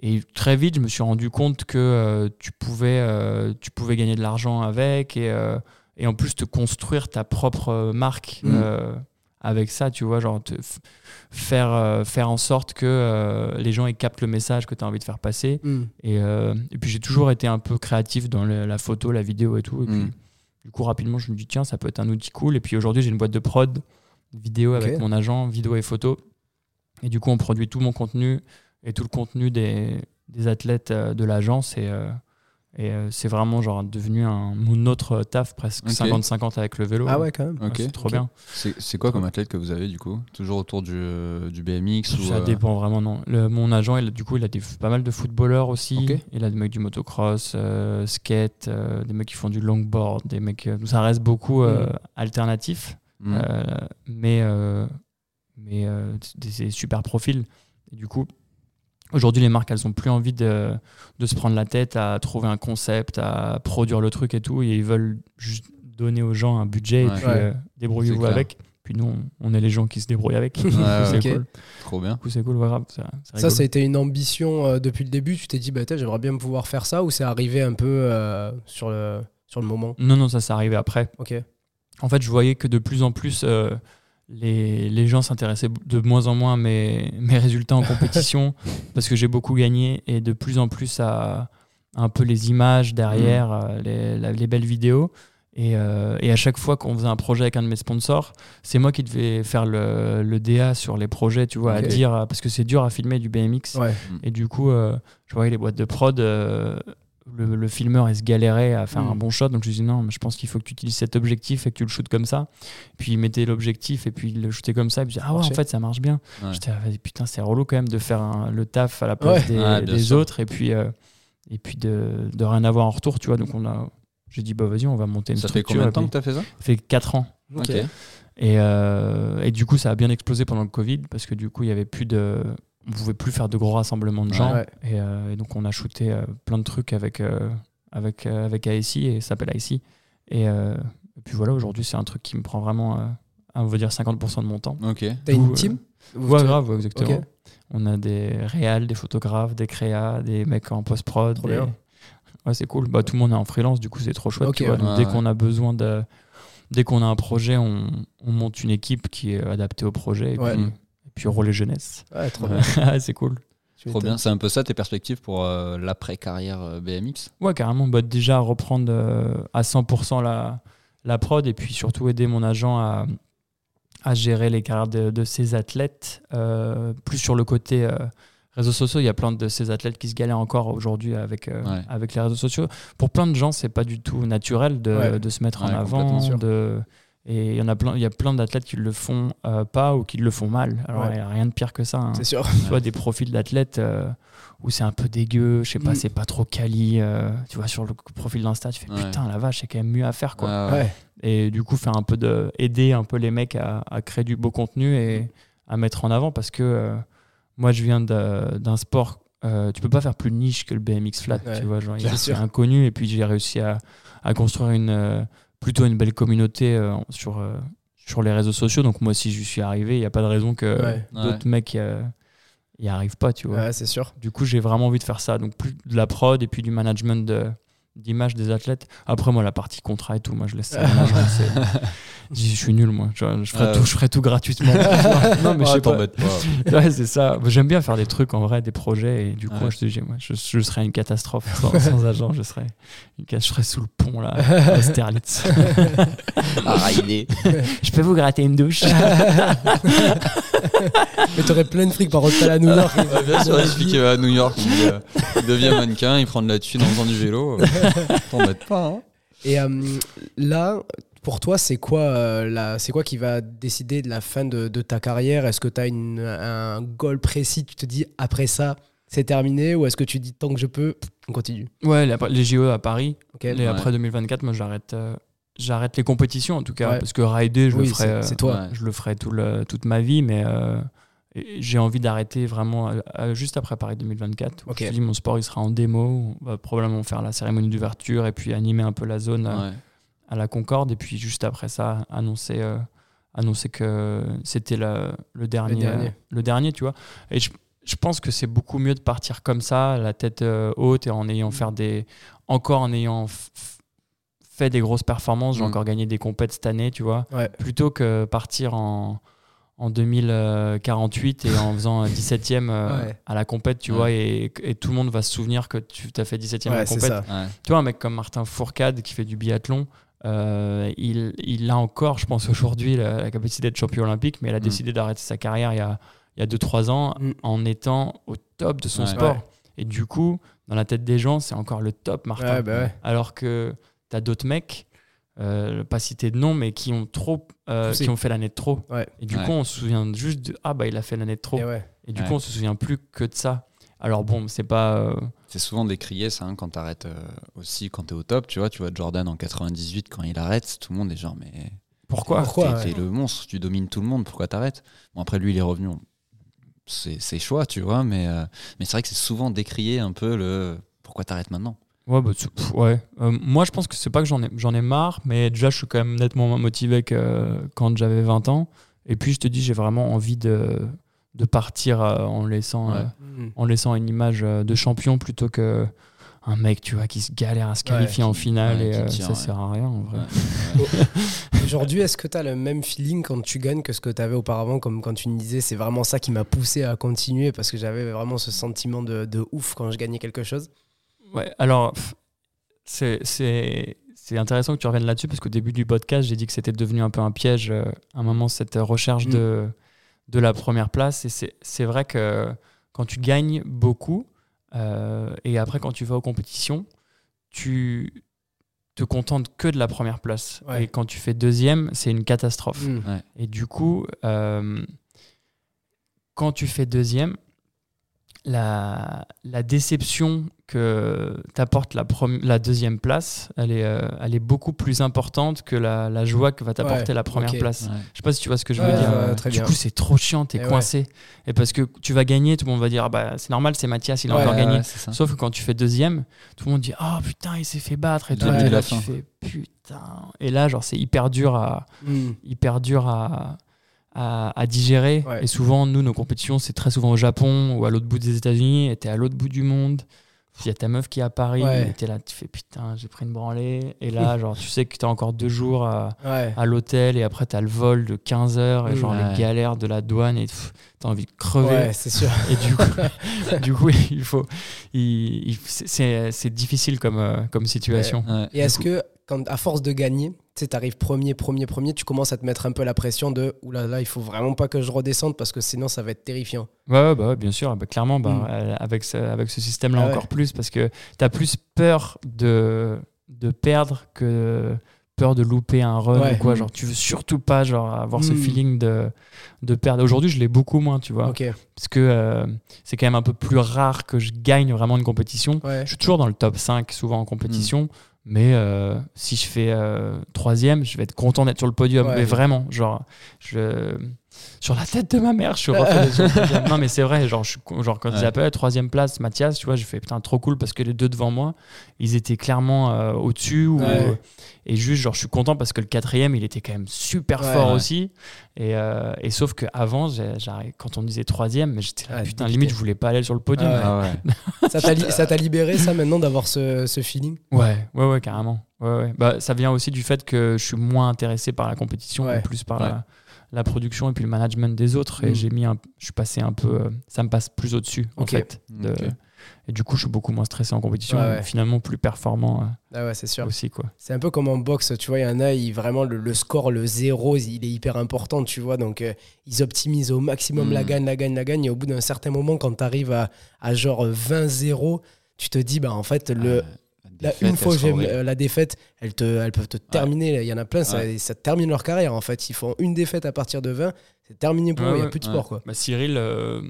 et très vite, je me suis rendu compte que euh, tu, pouvais, tu pouvais gagner de l'argent avec et, et en plus te construire ta propre marque. Mm. avec ça, tu vois, genre te faire, faire en sorte que les gens ils captent le message que tu as envie de faire passer. Mm. Et, et puis j'ai toujours été un peu créatif dans le- la photo, la vidéo et tout. Et puis Mm. Du coup, rapidement, je me dis, tiens, ça peut être un outil cool. Et puis aujourd'hui, j'ai une boîte de prod vidéo avec mon agent, vidéo et photo. Et du coup, on produit tout mon contenu et tout le contenu des, des athlètes euh, de l'agence. Et, euh, et euh, c'est vraiment genre devenu un, mon autre taf, presque Ok. 50-50 avec le vélo. Ah ouais, quand même. C'est trop bien. C'est quoi comme athlète que vous avez du coup? Toujours autour du, euh, du BMX ou, Ça euh, dépend vraiment, non. Le- mon agent, il, a- du coup, il a des, pas mal de footballeurs aussi. Il a des mecs du motocross, euh, skate, euh, des mecs qui font du longboard, des mecs. ça reste beaucoup euh, alternatif, euh, mais, euh, mais euh, c'est des- super profils. Et du coup, Aujourd'hui, les marques, elles ont plus envie de, de se prendre la tête à trouver un concept, à produire le truc et tout. Et ils veulent juste donner aux gens un budget Ouais. et puis Ouais. euh, débrouillez-vous avec. Puis nous, on, est les gens qui se débrouillent avec. Ouais, c'est ok. cool. Trop bien. Du coup, c'est cool, ouais. Ça, Ça, ça a été une ambition euh, depuis le début. Tu t'es dit, bah, tiens, j'aimerais bien pouvoir faire ça ou c'est arrivé un peu euh, sur, le, sur le moment? Non, non, ça, c'est arrivé après. Ok. En fait, je voyais que de plus en plus, euh, les, les gens s'intéressaient de moins en moins à mes, mes résultats en compétition parce que j'ai beaucoup gagné et de plus en plus à, à un peu les images derrière, euh, les, la- les belles vidéos. Et, euh, et à chaque fois qu'on faisait un projet avec un de mes sponsors, c'est moi qui devais faire le, le DA sur les projets, tu vois, à dire, parce que c'est dur à filmer du BMX. Ouais. Et du coup, euh, je voyais les boîtes de prod, euh, le, le filmeur, il se galérait à faire Mm. un bon shot. Donc je lui dis non, mais je pense qu'il faut que tu utilises cet objectif et que tu le shootes comme ça. Puis il mettait l'objectif et puis il le shootait comme ça. Et puis ah ouais, en fait, ça marche bien. Ouais. J'étais, ah, putain, c'est relou quand même de faire un- le taf à la place Ouais. des, autres et puis, euh, et puis de, de rien avoir en retour, tu vois. Donc on a. J'ai dit, bah vas-y, on va monter une Ça fait structure. combien de temps que t'as fait ça? Ça fait 4 ans. Et, euh, et du coup, ça a bien explosé pendant le Covid parce que du coup, il y avait plus de. On pouvait plus faire de gros rassemblements de gens. Ouais. Et, euh, et donc, on a shooté euh, plein de trucs avec, euh, avec, euh, avec ASI et ça s'appelle ASI. Et, euh, et puis voilà, aujourd'hui, c'est un truc qui me prend vraiment, euh, on va dire, 50% de mon temps. Ok. T'as une euh, team? Ou Ouais, grave, ouais, exactement. On a des réals, des photographes, des créas, des mecs en post-prod. Des-. Ouais, c'est cool. Bah, tout le monde est en freelance, du coup, c'est trop chouette. Ok, tu vois. ouais. Donc, Ouais, dès ouais. qu'on a besoin de. Dès qu'on a un projet, on, on monte une équipe qui est adaptée au projet et, Ouais. puis, puis relais jeunesse. Ouais, trop bien. Ouais, c'est cool. Trop bien. C'est un peu ça tes perspectives pour euh, l'après-carrière euh, BMX Ouais, carrément. Bah, déjà reprendre euh, à 100% la, la prod et puis surtout aider mon agent à, à gérer les carrières de, de ses athlètes. Euh, plus sur le côté euh, réseaux sociaux, il y a plein de ces athlètes qui se galèrent encore aujourd'hui avec, euh, Ouais. avec les réseaux sociaux. Pour plein de gens, c'est pas du tout naturel de, Ouais. de se mettre Ouais, en avant. sûr. De, et il y en a plein, il y a plein d'athlètes qui le font euh, pas ou qui le font mal. Alors il Ouais. n'y a rien de pire que ça. hein C'est sûr. tu vois des profils d'athlètes euh, où c'est un peu dégueu je sais pas Mm. c'est pas trop quali euh, tu vois sur le profil d'insta tu fais Ouais. putain la vache c'est quand même mieux à faire quoi Ouais, ouais. Ouais. et du coup faire un peu de aider un peu les mecs à, à créer du beau contenu et à mettre en avant parce que euh, moi je viens de- d'un sport euh, tu peux pas faire plus niche que le BMX flat Ouais, tu vois genre il bien est sûr. inconnu et puis j'ai réussi à, à construire une euh, plutôt une belle communauté euh, sur euh, sur les réseaux sociaux donc moi si j'y suis arrivé il y a pas de raison que Ouais. d'autres mecs euh, y arrivent pas tu vois Ouais, c'est sûr. du coup, j'ai vraiment envie de faire ça. Donc, plus de la prod et puis du management de- d'image des athlètes. Après, moi, la partie contrat et tout, moi, je laisse ça. Je suis nul, moi. Je, je ferai, Ouais. tout, je ferai tout gratuitement. non, mais je Ah, sais pas. t'embête pas. Ouais, c'est ça. J'aime bien faire des trucs en vrai, des projets. Et du coup, Ouais. je te dis, moi, je, je serais une catastrophe sans, sans agent. Je serais, une je serais sous le pont, là, à. Ah, rider. je peux vous gratter une douche? Mais t'aurais plein de fric par contre, à New York. Bien sûr, il suffit qu'il va à New York, il, euh, il devient mannequin, il prend de la thune en faisant du vélo. euh, T'embête pas, hein Et euh, là, pour toi, c'est quoi, euh, la- c'est quoi qui va décider de la fin de, de ta carrière? Est-ce que tu as une, un goal précis? Tu te dis après ça, c'est terminé? Ou est-ce que tu dis tant que je peux, on continue? Ouais, les, les JO à Paris. Ok. Et après 2024, moi, j'arrête. euh, J'arrête les compétitions en tout cas Ouais. parce que rider je Oui, le ferai c'est- euh, c'est toi. Ouais. je le ferai tout le- toute ma vie mais euh, j'ai envie d'arrêter vraiment euh, euh, juste après Paris 2024 où Ok. je te dis mon sport il sera en démo on va probablement faire la cérémonie d'ouverture et puis animer un peu la zone euh, Ouais. à la Concorde et puis juste après ça annoncer euh, annoncer que c'était le, le dernier dernier. euh, le dernier tu vois et je, je pense que c'est beaucoup mieux de partir comme ça la tête euh, haute et en ayant faire des encore en ayant fait des grosses performances j'ai Mm. encore gagné des compètes cette année tu vois Ouais. plutôt que partir en en 2048 et en faisant 17ème euh, Ouais. à la compète, tu Ouais. vois, et, et tout le monde va se souvenir que tu as fait 17ème à la compète. Tu vois, un mec comme Martin Fourcade qui fait du biathlon, euh, il, il a encore, je pense, aujourd'hui la, la capacité d'être champion olympique, mais il a Mm. décidé d'arrêter sa carrière il y a, il y a 2-3 ans Mm. en étant au top de son Ouais. sport. Ouais. Et du coup, dans la tête des gens, c'est encore le top, Martin. Ouais, bah ouais. Alors que tu as d'autres mecs, euh, pas citer de nom, mais qui ont trop, euh, qui ont fait l'année de trop. Ouais. Et du Ouais. coup, on se souvient juste de ah bah il a fait l'année de trop. Et ouais. Et du Ouais. coup, on se souvient plus que de ça. Alors bon, c'est pas. euh, C'est souvent décrié ça hein, quand t'arrêtes euh, aussi quand t'es au top, tu vois, tu vois Jordan en 98 quand il arrête, tout le monde est genre mais Pourquoi Pourquoi t'es le monstre, tu domines tout le monde, pourquoi t'arrêtes? Bon après lui il est revenu, c'est ses choix, tu vois. Mais, euh, mais c'est vrai que c'est souvent décrié un peu le pourquoi t'arrêtes maintenant? Ouais, bah, c'est- pff, ouais. Euh, moi, je pense que c'est pas que j'en ai, j'en ai marre, mais déjà, je suis quand même nettement moins motivé que euh, quand j'avais 20 ans. Et puis, je te dis, j'ai vraiment envie de, de partir euh, en, laissant, Ouais. en laissant une image euh, de champion plutôt que un mec, tu vois, qui se galère à se Ouais, qualifier en finale ouais, et euh, tire, ça ouais. sert à rien en vrai. Ouais. Aujourd'hui, est-ce que tu as le même feeling quand tu gagnes que ce que tu avais auparavant Comme quand tu me disais, c'est vraiment ça qui m'a poussé à continuer parce que j'avais vraiment ce sentiment de, de ouf quand je gagnais quelque chose? Ouais, alors, c'est- c'est c'est intéressant que tu reviennes là-dessus parce qu'au début du podcast, j'ai dit que c'était devenu un peu un piège, euh, à un moment, cette recherche Mm. de, de la première place. Et c'est- c'est vrai que quand tu gagnes beaucoup, euh, et après, quand tu vas aux compétitions, tu te contentes que de la première place. Ouais. Et quand tu fais deuxième, c'est une catastrophe. Mm. Et du coup, euh, quand tu fais deuxième, la, la déception que t'apporte la, la deuxième place, elle est, euh, elle est beaucoup plus importante que la, la joie que va t'apporter Ouais, la première place. Ouais. Je sais pas si tu vois ce que je Ouais, veux dire. du bien. coup, c'est trop chiant, t'es ouais. coincé. Et parce que tu vas gagner, tout le monde va dire ah bah, c'est normal, c'est Mathias, il a Ouais, encore gagné. Sauf que quand tu fais deuxième, tout le monde dit Oh putain, il s'est fait battre. Et tout. là, tu fin. fais putain. Et là, genre, c'est hyper dur à, Mm. hyper dur à, à, à digérer. Ouais. Et souvent, nous, nos compétitions, c'est très souvent au Japon ou à l'autre bout des États-Unis. Et t'es à l'autre bout du monde. Il y a ta meuf qui est à Paris. Ouais. Et t'es là, tu fais putain, j'ai pris une branlée. Et là, genre, tu sais que t'as encore deux jours à, Ouais. à l'hôtel. Et après, t'as le vol de 15 heures. Et genre, Ouais. les galères de la douane. Et t'as envie de crever. Ouais, c'est sûr. Et du coup, du coup il faut. il- il- c'est- difficile comme, euh, comme situation. Ouais. Et est-ce que, quand, à force de gagner, tu sais, t'arrives premier, premier, premier, tu commences à te mettre un peu la pression de oulala, là, il faut vraiment pas que je redescende parce que sinon ça va être terrifiant. Ouais, bah, ouais, bien sûr. Bah, clairement, bah, Mm. euh, avec ce, avec ce système-là, Ah ouais. encore plus, parce que tu as plus peur de, de perdre que peur de louper un run Ouais. ou quoi. Mm. Genre, tu veux surtout pas genre, avoir ce Mm. feeling de, de perdre. Aujourd'hui, je l'ai beaucoup moins, tu vois. Parce que euh, c'est quand même un peu plus rare que je gagne vraiment une compétition. Ouais. Je suis toujours dans le top 5, souvent en compétition. Mm. Mais euh, si je fais euh, troisième, je vais être content d'être sur le podium. Ouais. Mais vraiment, genre, je... sur la tête de ma mère, je suis refait. Non, mais c'est vrai, genre, je genre quand ils appellent troisième place, Mathias, tu vois, je fais putain, trop cool parce que les deux devant moi, ils étaient clairement euh, au-dessus. ou- Ouais. et juste, genre, je suis content parce que le quatrième, il était quand même super Ouais. fort Ouais. aussi. Et, euh, et sauf qu'avant, quand on me disait troisième, mais j'étais là, putain, limite, je voulais pas aller sur le podium. Ah ouais. Ouais. Ça t'a li- ça t'a libéré ça maintenant d'avoir ce, ce feeling? Ouais, ouais, ouais, carrément. Ouais, ouais. Bah, ça vient aussi du fait que je suis moins intéressé par la compétition, Ouais. et plus par la, la production et puis le management des autres. Et Mm. j'ai mis un, je suis passé un peu, euh, ça me passe plus au-dessus en fait. de-. Et du coup, je suis beaucoup moins stressé en compétition, ouais. finalement plus performant Ah ouais, c'est euh, sûr. aussi quoi. C'est un peu comme en boxe, tu vois, il y en a, ils, vraiment, le, le score, le zéro, il est hyper important, tu vois. Donc, euh, ils optimisent au maximum la Mm. gagne, la gagne, la gagne. Et au bout d'un certain moment, quand tu arrives à, à genre 20-0, tu te dis, bah en fait, le, Ah, défaite, une fois que j'ai euh, la défaite, elles, te, elles peuvent te terminer. Il y en a plein, ça, Ouais. ça termine leur carrière, en fait. Ils font une défaite à partir de 20, c'est terminé pour Ouais, eux, il n'y a plus de Ouais. sport, quoi. Bah, Cyril, euh,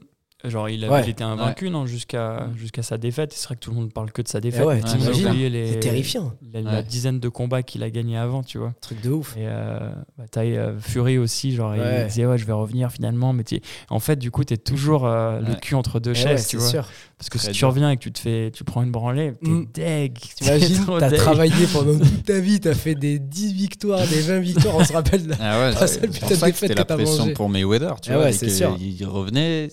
genre, il, avait, Ouais. il était invaincu non, jusqu'à jusqu'à sa défaite. C'est vrai que tout le monde parle que de sa défaite. ouais, oublié les- C'est terrifiant, La, la Ouais. dizaine de combats qu'il a gagné avant, tu vois. truc de ouf. Et euh, bah, t'as euh, Fury aussi, genre, Ouais. il disait ouais, je vais revenir finalement. Mais en fait, du coup, t'es toujours euh, le Ouais. cul entre deux Eh chaises, ouais, tu vois. sûr. Parce que Très si tu reviens et que tu te fais, tu prends une branlée, t'es Mm. deg. T'imagines, t'as travaillé pendant toute ta vie, t'as fait des 10 victoires, des 20 victoires, on se rappelle. de- Ah ouais, La c'est seule pour putain de ça que défaite c'était la pression pour Mayweather, tu Ah vois. ouais. Il revenait,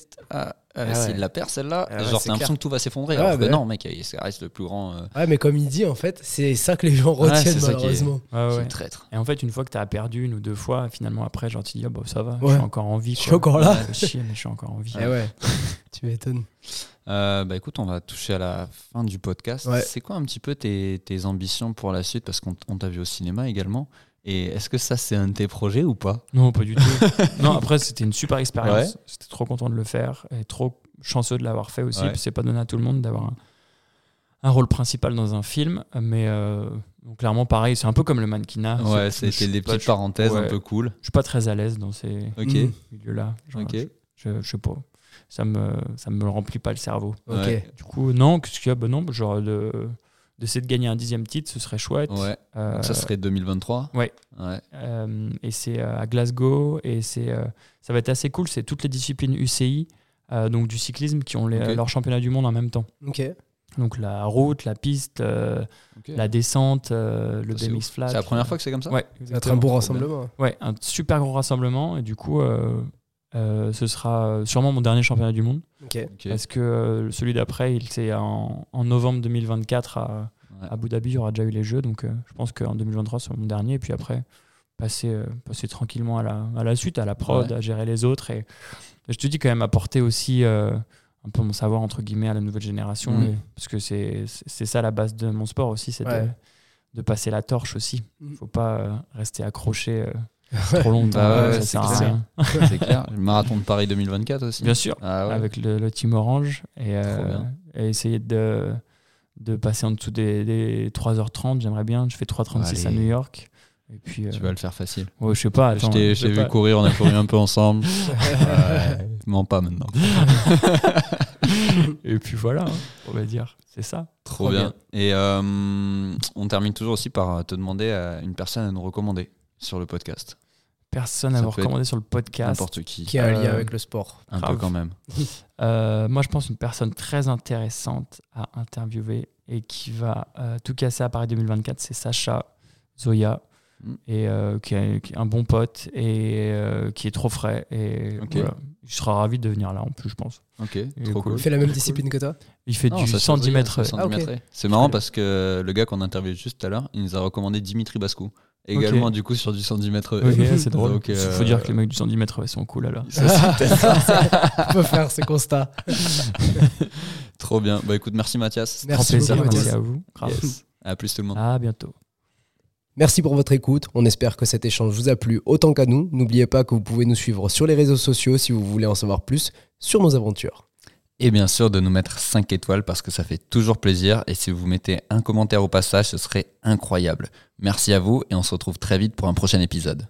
ah, ah, Ah s'il la perd celle-là, Ah ouais, genre c'est t'as l'impression que tout va s'effondrer. Alors que bah non, mec, ça reste le plus grand. euh, Ouais, mais comme il dit, en fait, c'est ça que les gens retiennent c'est malheureusement. Ouais, qui est ouais. traître. Et en fait, une fois que t'as perdu une ou deux fois, finalement, après, genre, tu te dis, ah, bah, ça va, je suis encore en vie. Je suis encore là. Chier, mais je suis encore en vie. Ouais, tu m'étonnes. Euh, bah écoute, on va toucher à la fin du podcast. Ouais. C'est quoi un petit peu tes, tes ambitions pour la suite? Parce qu'on on t'a vu au cinéma également. Et est-ce que ça, c'est un de tes projets ou pas? Non, pas du tout. non, après, c'était une super expérience. Ouais. J'étais trop content de le faire et trop chanceux de l'avoir fait aussi. Ouais. puis C'est pas donné à tout le monde d'avoir un, un rôle principal dans un film. Mais euh, donc, clairement, pareil, c'est un peu comme le mannequin. Ouais, c'était des petites parenthèses un peu cool. Je suis pas très à l'aise dans ces Ok. Mm. milieux-là. Ok. je, je, je sais pas. Ça me, ça me remplit pas le cerveau. Ok. Ouais. Du coup, non, qu'est-ce qu'il y a? Ben non, genre de d'essayer de gagner un dixième titre, ce serait chouette. Ouais. Euh, Donc ça serait 2023 ouais. Ouais. euh, et c'est euh, à Glasgow et c'est euh, ça va être assez cool. C'est toutes les disciplines UCI euh, donc du cyclisme, qui ont les- leur championnat du monde en même temps. Ok. Donc la route, la piste, euh, la descente, euh, le Ça, c'est BMX flat. C'est la première fois que c'est comme ça Ouais, Ça va être un beau rassemblement. Ouais, un super gros rassemblement. Et du coup, euh, ce sera sûrement mon dernier championnat du monde. Parce que euh, celui d'après, il c'est en, en novembre 2024 à, Ouais. à Abu Dhabi, il y aura déjà eu les Jeux. Donc euh, je pense qu'en 2023, c'est mon dernier. Et puis après, passer, euh, passer tranquillement à la, à la suite, à la prod, Ouais. à gérer les autres. Et, et je te dis quand même apporter aussi euh, un peu mon savoir, entre guillemets, à la nouvelle génération. Et- parce que c'est ça la base de mon sport aussi, c'est Ouais. de, de passer la torche aussi. Mhm. faut pas euh, rester accroché euh, trop longtemps. Bah ouais, c'est clair. Le marathon de Paris 2024 aussi. Bien sûr, Ah ouais. avec le, le team Orange et, euh, et essayer de, de passer en dessous des, des 3h30. J'aimerais bien. Je fais 3h36 à. New York. Et puis, euh, Tu vas le faire facile. ouais, je sais pas. Je attends, je t'ai vu courir, on a couru un peu ensemble. Ouais. Mens pas maintenant. Et puis voilà, hein, on va dire. C'est ça. Trop, Trop bien. Et euh, on termine toujours aussi par te demander à une personne à nous recommander sur le podcast. Personne à vous recommander sur le podcast. N'importe qui. Qui a un lien avec le sport. Un peu grave. quand même. Euh, moi, je pense une personne très intéressante à interviewer et qui va euh, tout casser à Paris 2024, c'est Sacha Zoya. Mm. Et euh, qui, est, qui est un bon pote et euh, qui est trop frais. Et voilà. il sera ravi de venir là en plus, je pense. Ok, est trop cool. cool. Il fait la même discipline que toi Il fait Non, du ça, 110 c'est mètres. vrai, 110 Ah, mètres. C'est marrant parce que le gars qu'on a interviewé juste tout à l'heure, il nous a recommandé Dimitri Bascou. Également, du coup, sur du 110 mètres. Ok, c'est drôle. Donc, Il euh, faut dire que les mecs du 110 mètres ouais, sont cool alors. On peut faire ce constat. Trop bien. Bah écoute, merci Mathias. Grand Merci plaisir, beaucoup, merci à vous. Yes. À plus tout le monde. À bientôt. Merci pour votre écoute. On espère que cet échange vous a plu autant qu'à nous. N'oubliez pas que vous pouvez nous suivre sur les réseaux sociaux si vous voulez en savoir plus sur nos aventures. Et bien sûr, de nous mettre 5 étoiles parce que ça fait toujours plaisir. Et si vous mettez un commentaire au passage, ce serait incroyable. Merci à vous et on se retrouve très vite pour un prochain épisode.